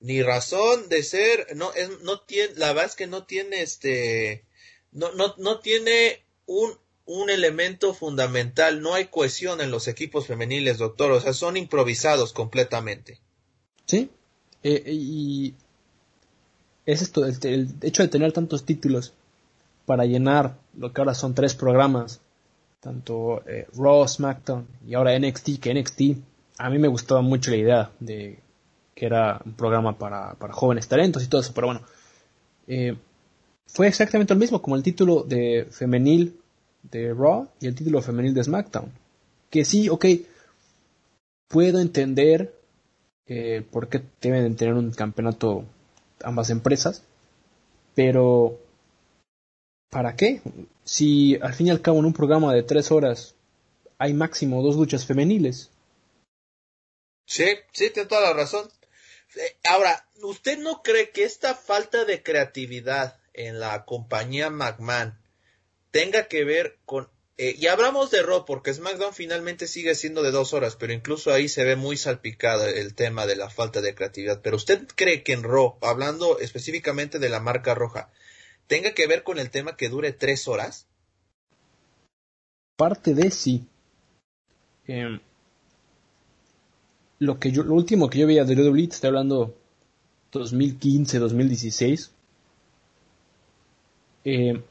ni razón de ser, no es, no tiene, la verdad es que no tiene este, no, no, no tiene un, un elemento fundamental, no hay cohesión en los equipos femeniles, doctor, o sea, son improvisados completamente. Sí, eh, y es esto, el, hecho de tener tantos títulos para llenar lo que ahora son tres programas, tanto eh, Raw, SmackDown y ahora NXT, que NXT, a mí me gustaba mucho la idea de que era un programa para, para jóvenes talentos y todo eso, pero bueno, eh, fue exactamente lo mismo como el título de femenil de Raw y el título femenil de SmackDown. Que sí, ok, puedo entender eh, por qué deben tener un campeonato ambas empresas, pero ¿para qué? Si al fin y al cabo en un programa de tres horas hay máximo dos luchas femeniles Sí, sí, tiene toda la razón. Eh, ahora, ¿usted no cree que esta falta de creatividad en la compañía McMahon tenga que ver con... Eh, y hablamos de Raw porque SmackDown finalmente sigue siendo de dos horas, pero incluso ahí se ve muy salpicado el tema de la falta de creatividad. Pero usted cree que en Raw, hablando específicamente de la marca roja, tenga que ver con el tema que dure tres horas? Parte de sí. Em, lo que yo, lo último que yo veía de WWE, estoy hablando 2015, 2016, eh,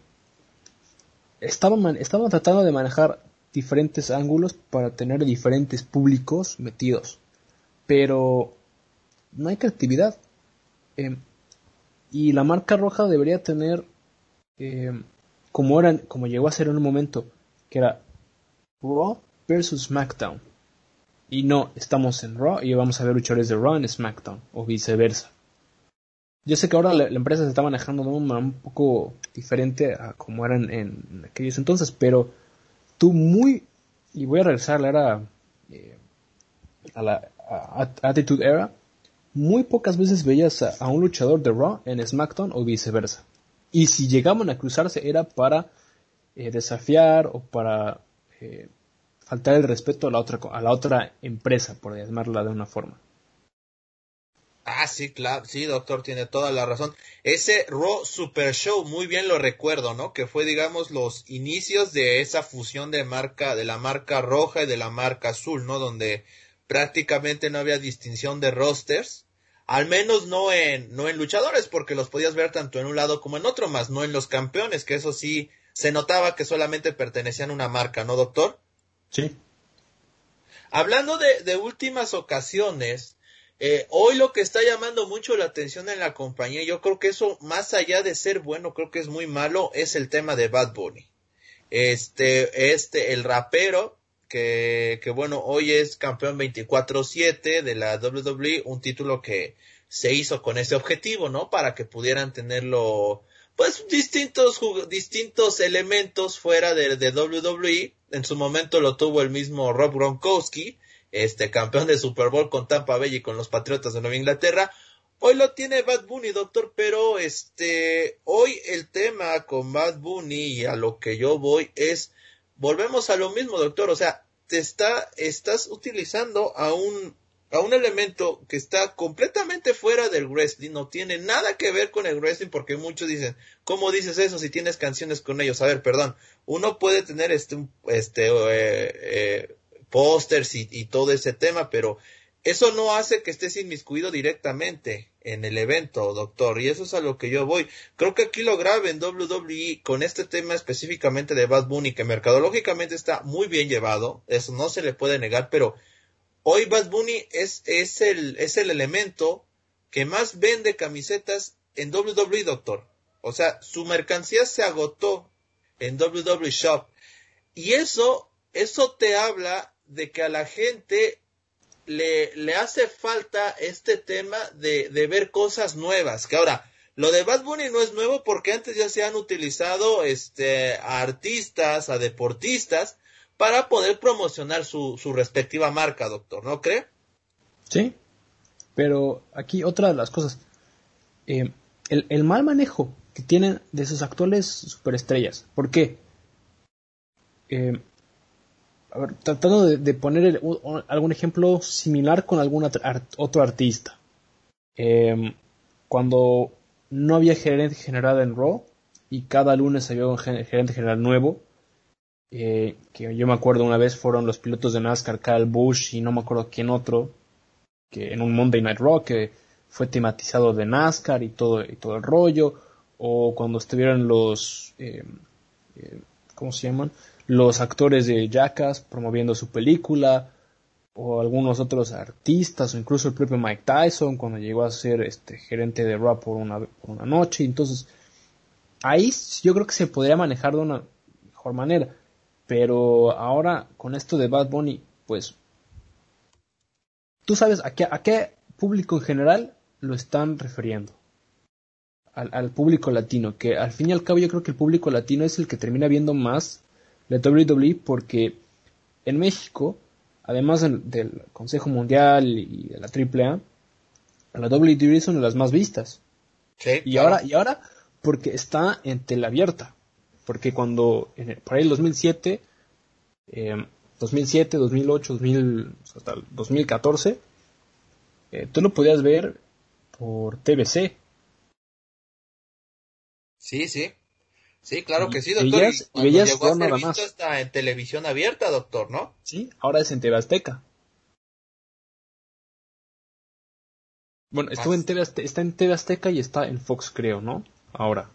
estaban, estaban tratando de manejar diferentes ángulos para tener diferentes públicos metidos, pero no hay creatividad. Eh, y la marca roja debería tener, eh, como, eran, como llegó a ser en un momento, que era Raw versus SmackDown. Y no, estamos en Raw y vamos a ver luchadores de Raw en SmackDown, o viceversa. Yo sé que ahora la, empresa se está manejando de una un poco diferente a como eran en, aquellos entonces, pero tú muy, y voy a regresar a la era, eh, a la Attitude Era, muy pocas veces veías a, un luchador de Raw en SmackDown o viceversa. Y si llegaban a cruzarse era para eh, desafiar o para eh, faltar el respeto a la otra a la otra empresa, por llamarla de una forma. Ah, sí, claro, sí, doctor, tiene toda la razón. Ese Raw Super Show, muy bien lo recuerdo, ¿no? Que fue, digamos, los inicios de esa fusión de marca, de la marca roja y de la marca azul, ¿no? Donde prácticamente no había distinción de rosters, al menos no en, no en luchadores, porque los podías ver tanto en un lado como en otro, más no en los campeones, que eso sí, se notaba que solamente pertenecían a una marca, ¿no, doctor? Sí. Hablando de, de últimas ocasiones, eh, hoy lo que está llamando mucho la atención en la compañía, yo creo que eso, más allá de ser bueno, creo que es muy malo, es el tema de Bad Bunny. Este, este, el rapero, que, que bueno, hoy es campeón 24-7 de la WWE, un título que se hizo con ese objetivo, ¿no? Para que pudieran tenerlo, pues, distintos, distintos elementos fuera de, de WWE. En su momento lo tuvo el mismo Rob Gronkowski este campeón de Super Bowl con Tampa Bay y con los Patriotas de Nueva Inglaterra. Hoy lo tiene Bad Bunny, doctor, pero este, hoy el tema con Bad Bunny y a lo que yo voy es, volvemos a lo mismo, doctor, o sea, te está, estás utilizando a un, a un elemento que está completamente fuera del wrestling, no tiene nada que ver con el wrestling, porque muchos dicen, ¿cómo dices eso si tienes canciones con ellos? A ver, perdón, uno puede tener este, este, eh, eh, pósters y, todo ese tema, pero eso no hace que estés inmiscuido directamente en el evento, doctor, y eso es a lo que yo voy. Creo que aquí lo grave en WWE con este tema específicamente de Bad Bunny, que mercadológicamente está muy bien llevado, eso no se le puede negar, pero hoy Bad Bunny es, es, el, es el elemento que más vende camisetas en WWE, doctor. O sea, su mercancía se agotó en WWE Shop. Y eso, eso te habla de que a la gente le, le hace falta este tema de, de, ver cosas nuevas. Que ahora, lo de Bad Bunny no es nuevo porque antes ya se han utilizado este, a artistas, a deportistas, para poder promocionar su, su respectiva marca, doctor, ¿no cree? Sí, pero aquí otra de las cosas. Eh, el, el, mal manejo que tienen de sus actuales superestrellas. ¿Por qué? Eh, tratando de, poner algún ejemplo similar con algún otro artista. Em, cuando no había gerente general en Raw y cada lunes había un gerente general nuevo, eh, que yo me acuerdo una vez fueron los pilotos de NASCAR, Kyle Busch y no me acuerdo quién otro, que en un Monday Night Raw que fue tematizado de NASCAR y todo, y todo el rollo, o cuando estuvieron los, em, eh, ¿cómo se llaman? Los actores de Jackass promoviendo su película, o algunos otros artistas, o incluso el propio Mike Tyson cuando llegó a ser este gerente de rap por una, por una noche. Entonces, ahí yo creo que se podría manejar de una mejor manera. Pero ahora con esto de Bad Bunny, pues tú sabes a qué, a qué público en general lo están refiriendo. Al, al, público latino, que al fin y al cabo yo creo que el público latino es el que termina viendo más la WWE porque en México además del, Consejo Mundial y de la AAA, la WWE son de las más vistas. Sí, y ahora, y ahora, porque está en tela abierta. Porque cuando, en por ahí el 2007, 2007, 2008, 2000, hasta el 2014, eh, tú lo podías ver por TBC. Sí, sí. Sí, claro que sí, doctor. y veías llegó a ser visto más. Está en televisión abierta, doctor, ¿no? Sí, ahora es en TV Azteca. Bueno, estuvo en TV Azteca, está en TV Azteca y está en Fox, creo, ¿no? Ahora.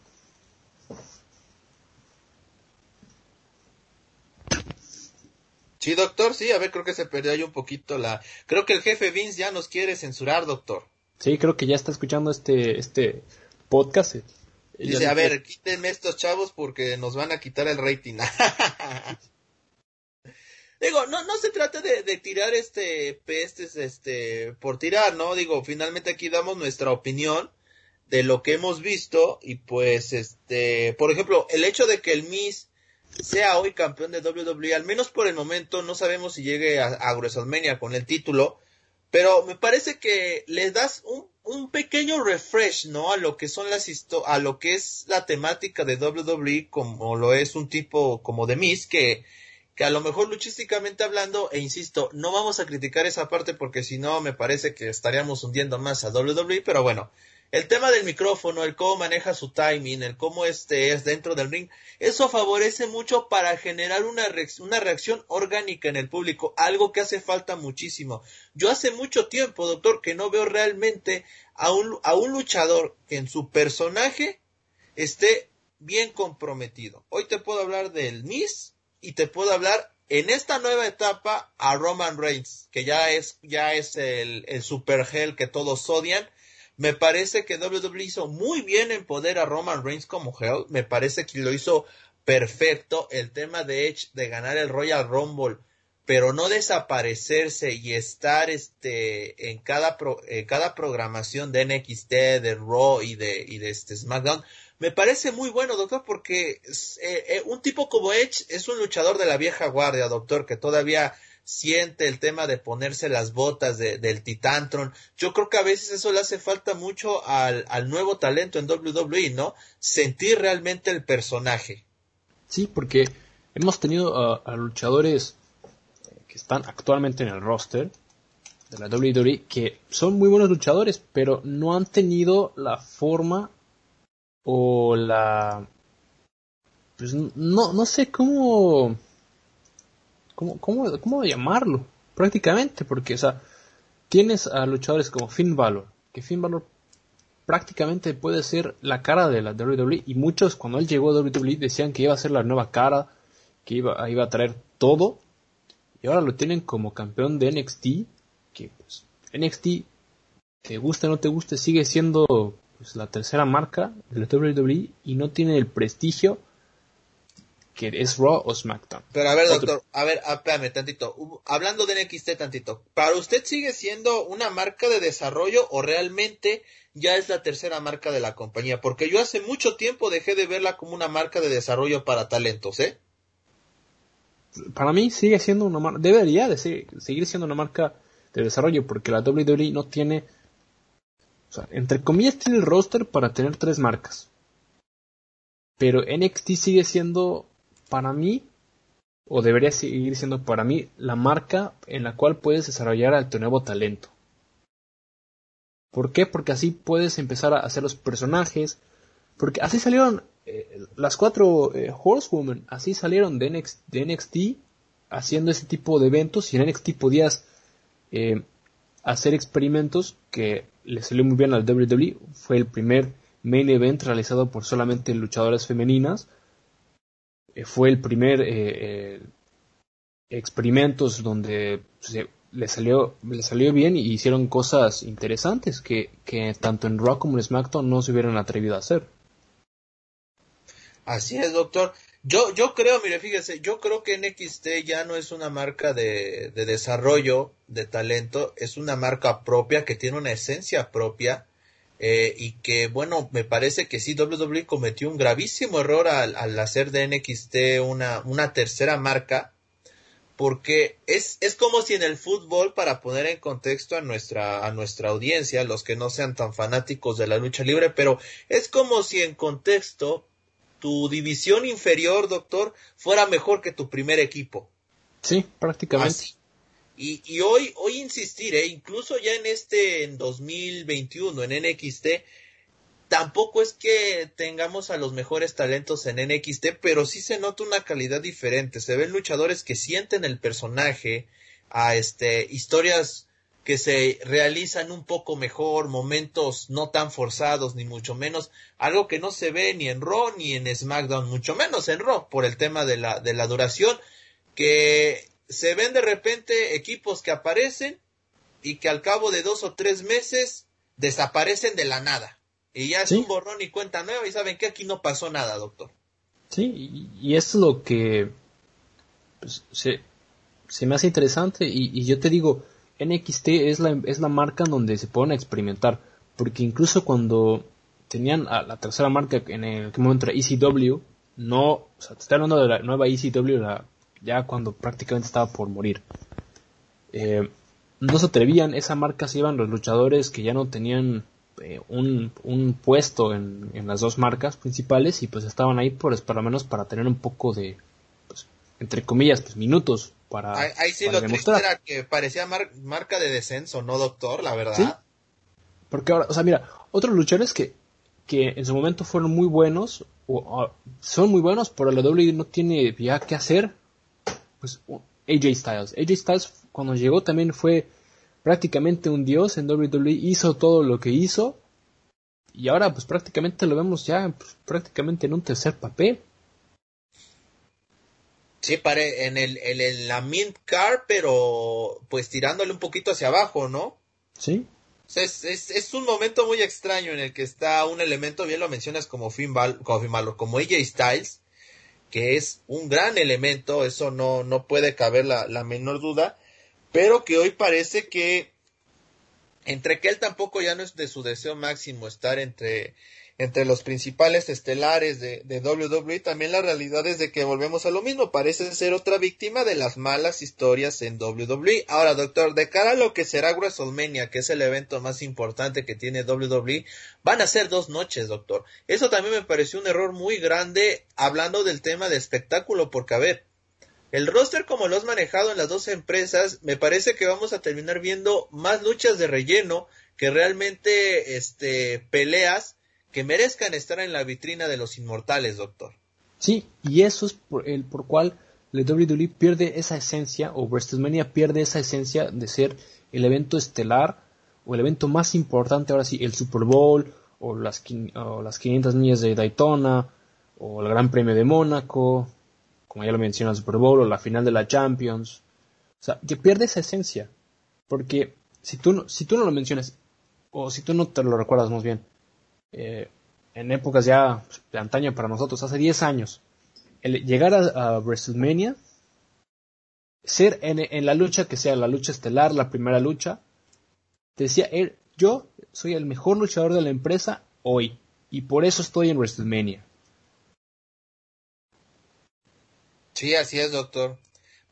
Sí, doctor, sí, a ver, creo que se perdió ahí un poquito la... Creo que el jefe Vince ya nos quiere censurar, doctor. Sí, creo que ya está escuchando este, este podcast. Dice, a ver, quítenme estos chavos porque nos van a quitar el rating. Digo, no, no se trata de, de, tirar este pestes este por tirar, ¿no? Digo, finalmente aquí damos nuestra opinión de lo que hemos visto y pues este, por ejemplo, el hecho de que el Miss sea hoy campeón de WWE, al menos por el momento, no sabemos si llegue a, a WrestleMania con el título, pero me parece que le das un, un pequeño refresh, ¿no? A lo que son las a lo que es la temática de WWE, como lo es un tipo como de Miz, que, que a lo mejor luchísticamente hablando, e insisto, no vamos a criticar esa parte porque si no me parece que estaríamos hundiendo más a WWE, pero bueno, el tema del micrófono, el cómo maneja su timing, el cómo este es dentro del ring, eso favorece mucho para generar una, una reacción orgánica en el público, algo que hace falta muchísimo. Yo hace mucho tiempo, doctor, que no veo realmente a un, a un luchador que en su personaje esté bien comprometido. Hoy te puedo hablar del Miss y te puedo hablar en esta nueva etapa a Roman Reigns, que ya es, ya es el, el super gel que todos odian me parece que WWE hizo muy bien en poder a Roman Reigns como Hell. Me parece que lo hizo perfecto. El tema de Edge de ganar el Royal Rumble, pero no desaparecerse y estar este en cada cada programación de NXT, de Raw y de y de este SmackDown. Me parece muy bueno, doctor, porque eh, eh, un tipo como Edge es un luchador de la vieja guardia, doctor, que todavía siente el tema de ponerse las botas de, del Titantron. Yo creo que a veces eso le hace falta mucho al, al nuevo talento en WWE, ¿no? Sentir realmente el personaje. Sí, porque hemos tenido a, luchadores que están actualmente en el roster de la WWE que son muy buenos luchadores, pero no han tenido la forma o la pues no, no sé cómo ¿cómo, cómo, cómo llamarlo? Prácticamente, porque, o sea, tienes a luchadores como Finn Balor, que Finn Balor prácticamente puede ser la cara de la WWE, y muchos cuando él llegó a WWE decían que iba a ser la nueva cara, que iba, iba a traer todo, y ahora lo tienen como campeón de NXT, que pues, NXT, te guste o no te guste, sigue siendo pues, la tercera marca de la WWE y no tiene el prestigio que es Raw o SmackDown. Pero a ver, doctor, a ver, espérame tantito. Hablando de NXT tantito, ¿para usted sigue siendo una marca de desarrollo o realmente ya es la tercera marca de la compañía? Porque yo hace mucho tiempo dejé de verla como una marca de desarrollo para talentos, ¿eh? Para mí sigue siendo una marca, debería de seguir siendo una marca de desarrollo porque la WWE no tiene, o sea, entre comillas tiene el roster para tener tres marcas. Pero NXT sigue siendo para mí, o debería seguir siendo para mí, la marca en la cual puedes desarrollar tu nuevo talento. ¿Por qué? Porque así puedes empezar a hacer los personajes. Porque así salieron eh, las cuatro eh, Horsewomen, así salieron de NXT, haciendo ese tipo de eventos y en NXT podías eh, hacer experimentos que le salió muy bien al WWE. Fue el primer main event realizado por solamente luchadoras femeninas fue el primer eh, eh, experimentos donde le salió le salió bien y hicieron cosas interesantes que, tanto en Rock como en SmackDown no se hubieran atrevido a hacer. Así es, doctor. Yo, yo creo, mire, fíjese, yo creo que NXT ya no es una marca de, de desarrollo de talento, es una marca propia que tiene una esencia propia eh, y que bueno, me parece que sí, WWE cometió un gravísimo error al, hacer de NXT una, una tercera marca, porque es, es como si en el fútbol, para poner en contexto a nuestra, a nuestra audiencia, los que no sean tan fanáticos de la lucha libre, pero es como si en contexto tu división inferior, doctor, fuera mejor que tu primer equipo. Sí, prácticamente. Y, y hoy, hoy insistiré, incluso ya en este, en 2021, en NXT, tampoco es que tengamos a los mejores talentos en NXT, pero sí se nota una calidad diferente. Se ven luchadores que sienten el personaje, a este, historias que se realizan un poco mejor, momentos no tan forzados, ni mucho menos, algo que no se ve ni en Raw ni en SmackDown, mucho menos en Raw, por el tema de la, de la duración, que se ven de repente equipos que aparecen y que al cabo de dos o tres meses desaparecen de la nada. Y ya es un borrón y cuenta nueva y saben que aquí no pasó nada, doctor. Sí, y, es lo que pues, se, se, me hace interesante y, yo te digo, NXT es la, es la marca donde se pueden experimentar, porque incluso cuando tenían a la tercera marca en el que momento era ECW, no, o sea, te estoy hablando de la nueva ECW ya cuando prácticamente estaba por morir. Eh, no se atrevían, esa marca se iban los luchadores que ya no tenían eh, un, un, puesto en, en, las dos marcas principales y pues estaban ahí por, lo menos para tener un poco de, pues, entre comillas, pues minutos para... Ahí, sí lo demostrar. era que parecía marca de descenso, ¿no, doctor? La verdad. Porque ahora, o sea, mira, otros luchadores que, que en su momento fueron muy buenos, o, son muy buenos, pero la WWE no tiene ya qué hacer, pues AJ Styles. AJ Styles cuando llegó también fue prácticamente un dios en WWE, hizo todo lo que hizo y ahora pues prácticamente lo vemos ya pues, prácticamente en un tercer papel. Sí, pare, en el, en la Mint Car, pero pues tirándole un poquito hacia abajo, ¿no? Sí. es, es, es, un momento muy extraño en el que está un elemento, bien lo mencionas como Finn como, como AJ Styles, que es un gran elemento, eso no, no puede caber la, la menor duda, pero que hoy parece que entre que él tampoco ya no es de su deseo máximo estar entre, entre los principales estelares de, de WWE, también la realidad es de que volvemos a lo mismo, parece ser otra víctima de las malas historias en WWE. Ahora, doctor, de cara a lo que será WrestleMania, que es el evento más importante que tiene WWE, van a ser dos noches, doctor. Eso también me pareció un error muy grande hablando del tema de espectáculo, porque a ver, el roster como lo has manejado en las dos empresas, me parece que vamos a terminar viendo más luchas de relleno que realmente este peleas que merezcan estar en la vitrina de los inmortales, doctor. Sí, y eso es por el por cual la WWE pierde esa esencia o WrestleMania pierde esa esencia de ser el evento estelar o el evento más importante ahora sí, el Super Bowl o las, o las 500 millas de Daytona o el Gran Premio de Mónaco como ya lo menciona el Super Bowl o la final de la Champions. O sea, que pierde esa esencia. Porque si tú, no, si tú no lo mencionas, o si tú no te lo recuerdas más bien, eh, en épocas ya de antaño para nosotros, hace 10 años, el llegar a, WrestleMania, ser en, la lucha que sea la lucha estelar, la primera lucha, decía él, yo soy el mejor luchador de la empresa hoy, y por eso estoy en WrestleMania. Sí, así es, doctor.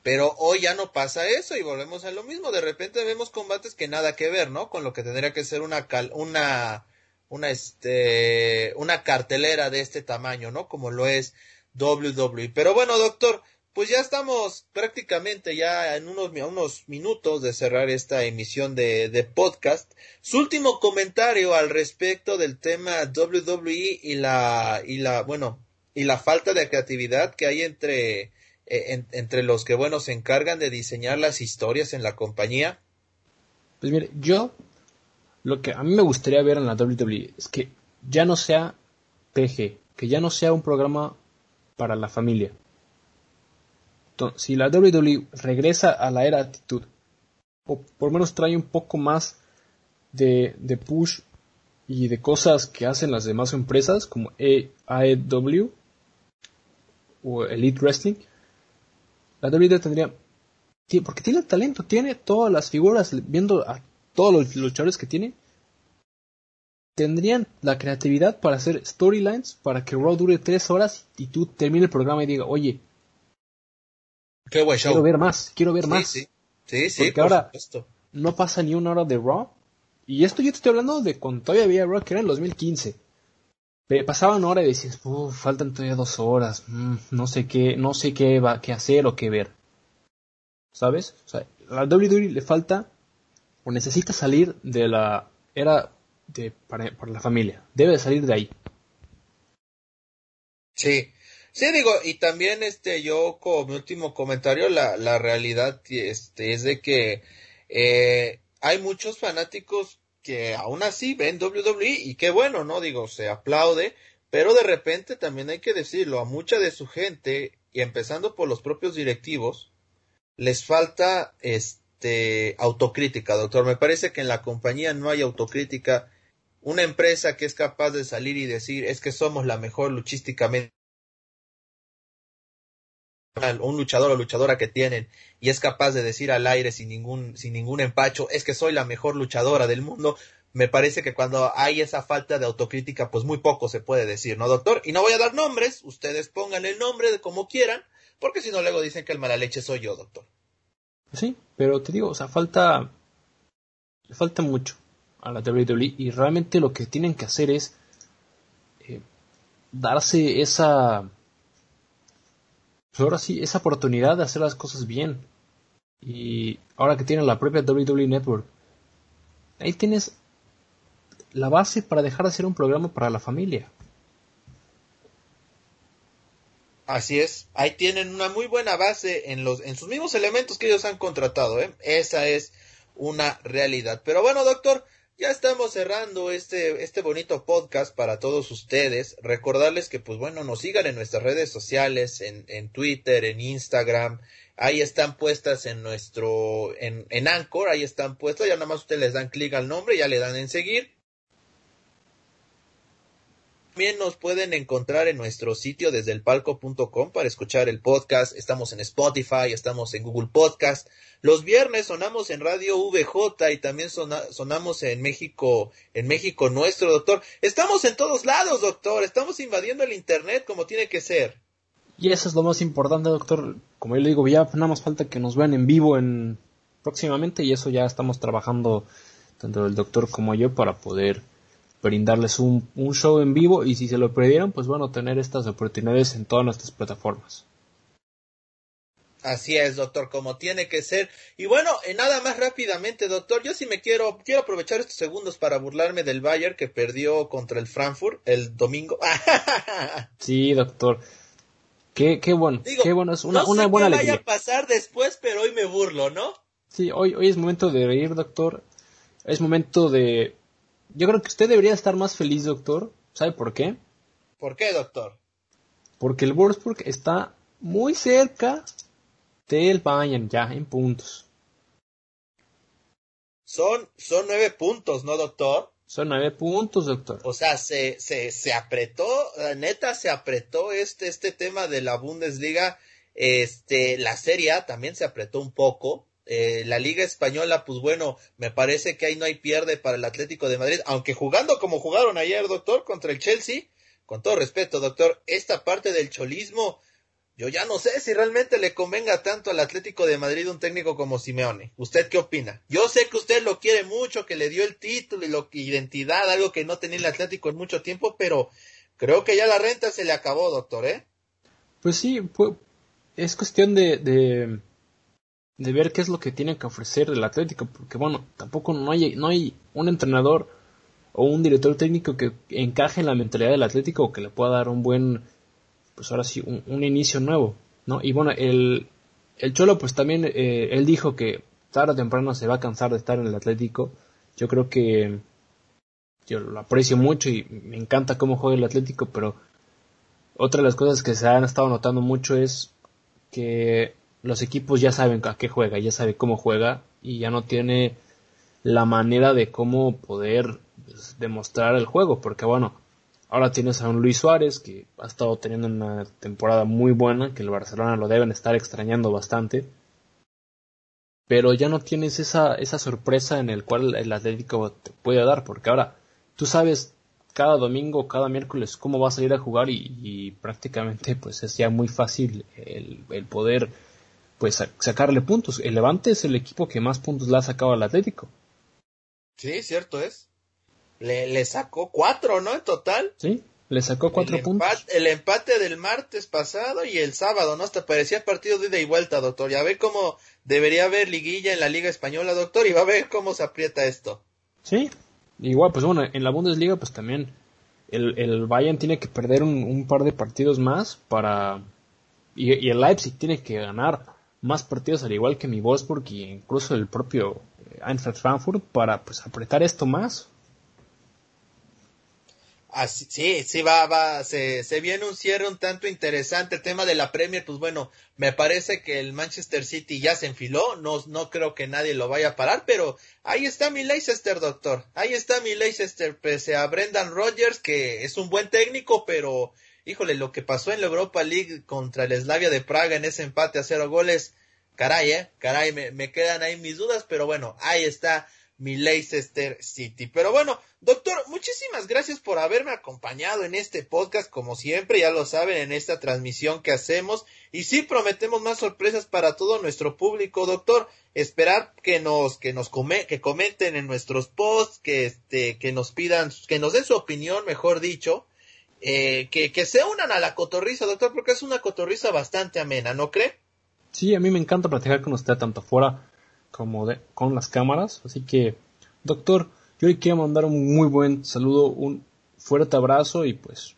Pero hoy ya no pasa eso y volvemos a lo mismo. De repente vemos combates que nada que ver, ¿no? Con lo que tendría que ser una cal una una este una cartelera de este tamaño, ¿no? Como lo es WWE. Pero bueno, doctor, pues ya estamos prácticamente ya en unos, unos minutos de cerrar esta emisión de, de, podcast. Su último comentario al respecto del tema WWE y la, y la, bueno, y la falta de creatividad que hay entre, eh, entre los que, bueno, se encargan de diseñar las historias en la compañía? Pues mire, yo lo que a mí me gustaría ver en la WWE es que ya no sea PG, que ya no sea un programa para la familia. Entonces, si la WWE regresa a la era actitud, o por lo menos trae un poco más de, de push y de cosas que hacen las demás empresas como AEW, o Elite Wrestling, la WWE tendría, porque tiene talento, tiene todas las figuras, viendo a todos los luchadores que tiene, tendrían la creatividad para hacer storylines para que Raw dure tres horas y tú termine el programa y diga, oye, Qué buen show. Quiero ver más, quiero ver Sí, más. sí, sí, sí, Porque por ahora- supuesto. No pasa ni una hora de Raw. Y esto yo te estoy hablando de cuando todavía había Raw, que era en 2015. Pe- Pasaba una hora y decías, "Uf, faltan todavía dos horas, mm, no sé qué, no sé qué va, qué hacer o qué ver. ¿Sabes? O sea, a la WWE le falta o necesita salir de la era de para, para la familia. Debe de salir de ahí. Sí, sí digo, y también este yo como último comentario, la, la realidad este, es de que eh, hay muchos fanáticos que aún así ven WWE y qué bueno, ¿no? Digo, se aplaude, pero de repente también hay que decirlo, a mucha de su gente, y empezando por los propios directivos, les falta este autocrítica, doctor. Me parece que en la compañía no hay autocrítica. Una empresa que es capaz de salir y decir es que somos la mejor luchísticamente un luchador o luchadora que tienen y es capaz de decir al aire sin ningún sin ningún empacho es que soy la mejor luchadora del mundo me parece que cuando hay esa falta de autocrítica pues muy poco se puede decir no doctor y no voy a dar nombres ustedes pongan el nombre de como quieran porque si no luego dicen que el mala leche soy yo doctor Sí, pero te digo, o sea, falta le falta mucho a la WWE y realmente lo que tienen que hacer es eh, darse esa pues ahora sí, esa oportunidad de hacer las cosas bien. Y ahora que tienen la propia WWE Network, ahí tienes la base para dejar de hacer un programa para la familia. Así es, ahí tienen una muy buena base en los en sus mismos elementos que ellos han contratado, ¿eh? Esa es una realidad. Pero bueno, doctor, ya estamos cerrando este este bonito podcast para todos ustedes. Recordarles que pues bueno, nos sigan en nuestras redes sociales, en en Twitter, en Instagram. Ahí están puestas en nuestro en en Anchor, ahí están puestas, ya nada más ustedes les dan clic al nombre, ya le dan en seguir. También nos pueden encontrar en nuestro sitio desde elpalco.com para escuchar el podcast. Estamos en Spotify, estamos en Google Podcast. Los viernes sonamos en Radio VJ y también sona- sonamos en México, en México nuestro, doctor. Estamos en todos lados, doctor. Estamos invadiendo el internet como tiene que ser. Y eso es lo más importante, doctor. Como yo le digo, ya nada más falta que nos vean en vivo en próximamente y eso ya estamos trabajando tanto el doctor como yo para poder brindarles un, un show en vivo y si se lo perdieron, pues bueno, tener estas oportunidades en todas nuestras plataformas. Así es, doctor, como tiene que ser. Y bueno, eh, nada más rápidamente, doctor, yo sí me quiero, quiero aprovechar estos segundos para burlarme del Bayern que perdió contra el Frankfurt el domingo. Sí, doctor. Qué, qué bueno, Digo, qué bueno, es una, no sé una buena qué alegría. vaya a pasar después, pero hoy me burlo, ¿no? Sí, hoy, hoy es momento de reír, doctor. Es momento de... Yo creo que usted debería estar más feliz, doctor. ¿Sabe por qué? ¿Por qué, doctor? Porque el Wolfsburg está muy cerca del Bayern ya en puntos. Son, son nueve puntos, ¿no, doctor? Son nueve puntos, doctor. O sea, se, se, se apretó, la neta se apretó este, este tema de la Bundesliga. Este, la Serie A también se apretó un poco. Eh, la Liga Española, pues bueno, me parece que ahí no hay pierde para el Atlético de Madrid, aunque jugando como jugaron ayer, doctor, contra el Chelsea, con todo respeto, doctor, esta parte del cholismo, yo ya no sé si realmente le convenga tanto al Atlético de Madrid un técnico como Simeone. ¿Usted qué opina? Yo sé que usted lo quiere mucho, que le dio el título y lo identidad, algo que no tenía el Atlético en mucho tiempo, pero creo que ya la renta se le acabó, doctor, ¿eh? Pues sí, pues, es cuestión de, de ver qué es lo que tiene que ofrecer el Atlético, porque bueno, tampoco no hay, no hay un entrenador o un director técnico que encaje en la mentalidad del Atlético o que le pueda dar un buen, pues ahora sí, un, un inicio nuevo, ¿no? Y bueno, el, el Cholo pues también, eh, él dijo que tarde o temprano se va a cansar de estar en el Atlético. Yo creo que yo lo aprecio mucho y me encanta cómo juega el Atlético, pero otra de las cosas que se han estado notando mucho es que los equipos ya saben a qué juega, ya sabe cómo juega y ya no tiene la manera de cómo poder pues, demostrar el juego, porque bueno, ahora tienes a un Luis Suárez que ha estado teniendo una temporada muy buena, que el Barcelona lo deben estar extrañando bastante, pero ya no tienes esa, esa sorpresa en el cual el Atlético te puede dar, porque ahora tú sabes cada domingo, cada miércoles cómo va a salir a jugar y, y prácticamente pues es ya muy fácil el, el poder pues sacarle puntos. El Levante es el equipo que más puntos le ha sacado al Atlético. Sí, cierto es. Le, le sacó cuatro, ¿no? En total. Sí, le sacó cuatro puntos. el empate del martes pasado y el sábado, ¿no? Hasta parecía partido de ida y vuelta, doctor. Ya ve cómo debería haber liguilla en la Liga Española, doctor, y va a ver cómo se aprieta esto. Sí, igual, pues bueno, en la Bundesliga, pues también el, el Bayern tiene que perder un, par de partidos más para. Y, el Leipzig tiene que ganar más partidos, al igual que mi Wolfsburg y incluso el propio Eintracht Frankfurt, para pues apretar esto más. Así, sí, sí, va, va, se, se viene un cierre un tanto interesante. El tema de la Premier, pues bueno, me parece que el Manchester City ya se enfiló, no, no creo que nadie lo vaya a parar, pero ahí está mi Leicester, doctor. Ahí está mi Leicester, pese a Brendan Rodgers, que es un buen técnico, pero, híjole, lo que pasó en la Europa League contra el Slavia de Praga en ese empate a cero goles, caray, eh, caray, me, quedan ahí mis dudas, pero bueno, ahí está mi Leicester City. Pero bueno, doctor, muchísimas gracias por haberme acompañado en este podcast, como siempre, ya lo saben, en esta transmisión que hacemos. Y sí prometemos más sorpresas para todo nuestro público, doctor. Esperar que nos, que nos que comenten en nuestros posts, que este, que nos pidan, que nos den su opinión, mejor dicho. Eh, que, que se unan a la cotorriza, doctor, porque es una cotorriza bastante amena, ¿no cree? Sí, a mí me encanta platicar con usted tanto fuera como de, con las cámaras. Así que, doctor, yo le quiero mandar un muy buen saludo, un fuerte abrazo y pues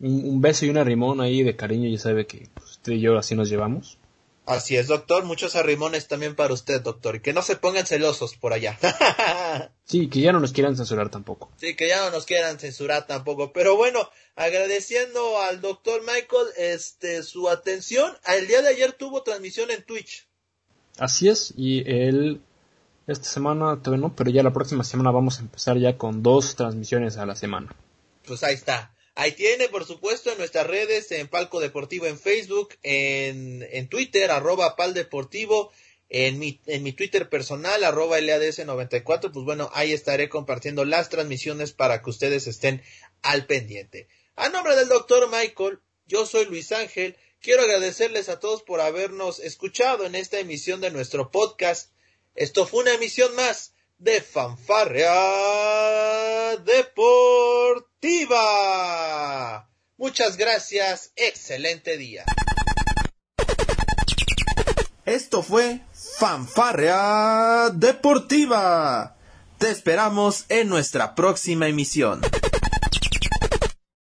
un, beso y una rimón ahí de cariño. Ya sabe que pues, usted y yo así nos llevamos. Así es, doctor. Muchos arrimones también para usted, doctor. Y que no se pongan celosos por allá. sí, que ya no nos quieran censurar tampoco. Sí, que ya no nos quieran censurar tampoco. Pero bueno, agradeciendo al doctor Michael este, su atención. El día de ayer tuvo transmisión en Twitch. Así es, y él esta semana todavía no, pero ya la próxima semana vamos a empezar ya con dos transmisiones a la semana. Pues ahí está. Ahí tiene, por supuesto, en nuestras redes, en Palco Deportivo en Facebook, en, en Twitter, arroba Pal Deportivo, en mi, en mi Twitter personal, arroba LADS94, pues bueno, ahí estaré compartiendo las transmisiones para que ustedes estén al pendiente. A nombre del doctor Michael, yo soy Luis Ángel, Quiero agradecerles a todos por habernos escuchado en esta emisión de nuestro podcast. Esto fue una emisión más de Fanfarrea Deportiva. Muchas gracias, excelente día. Esto fue Fanfarrea Deportiva. Te esperamos en nuestra próxima emisión.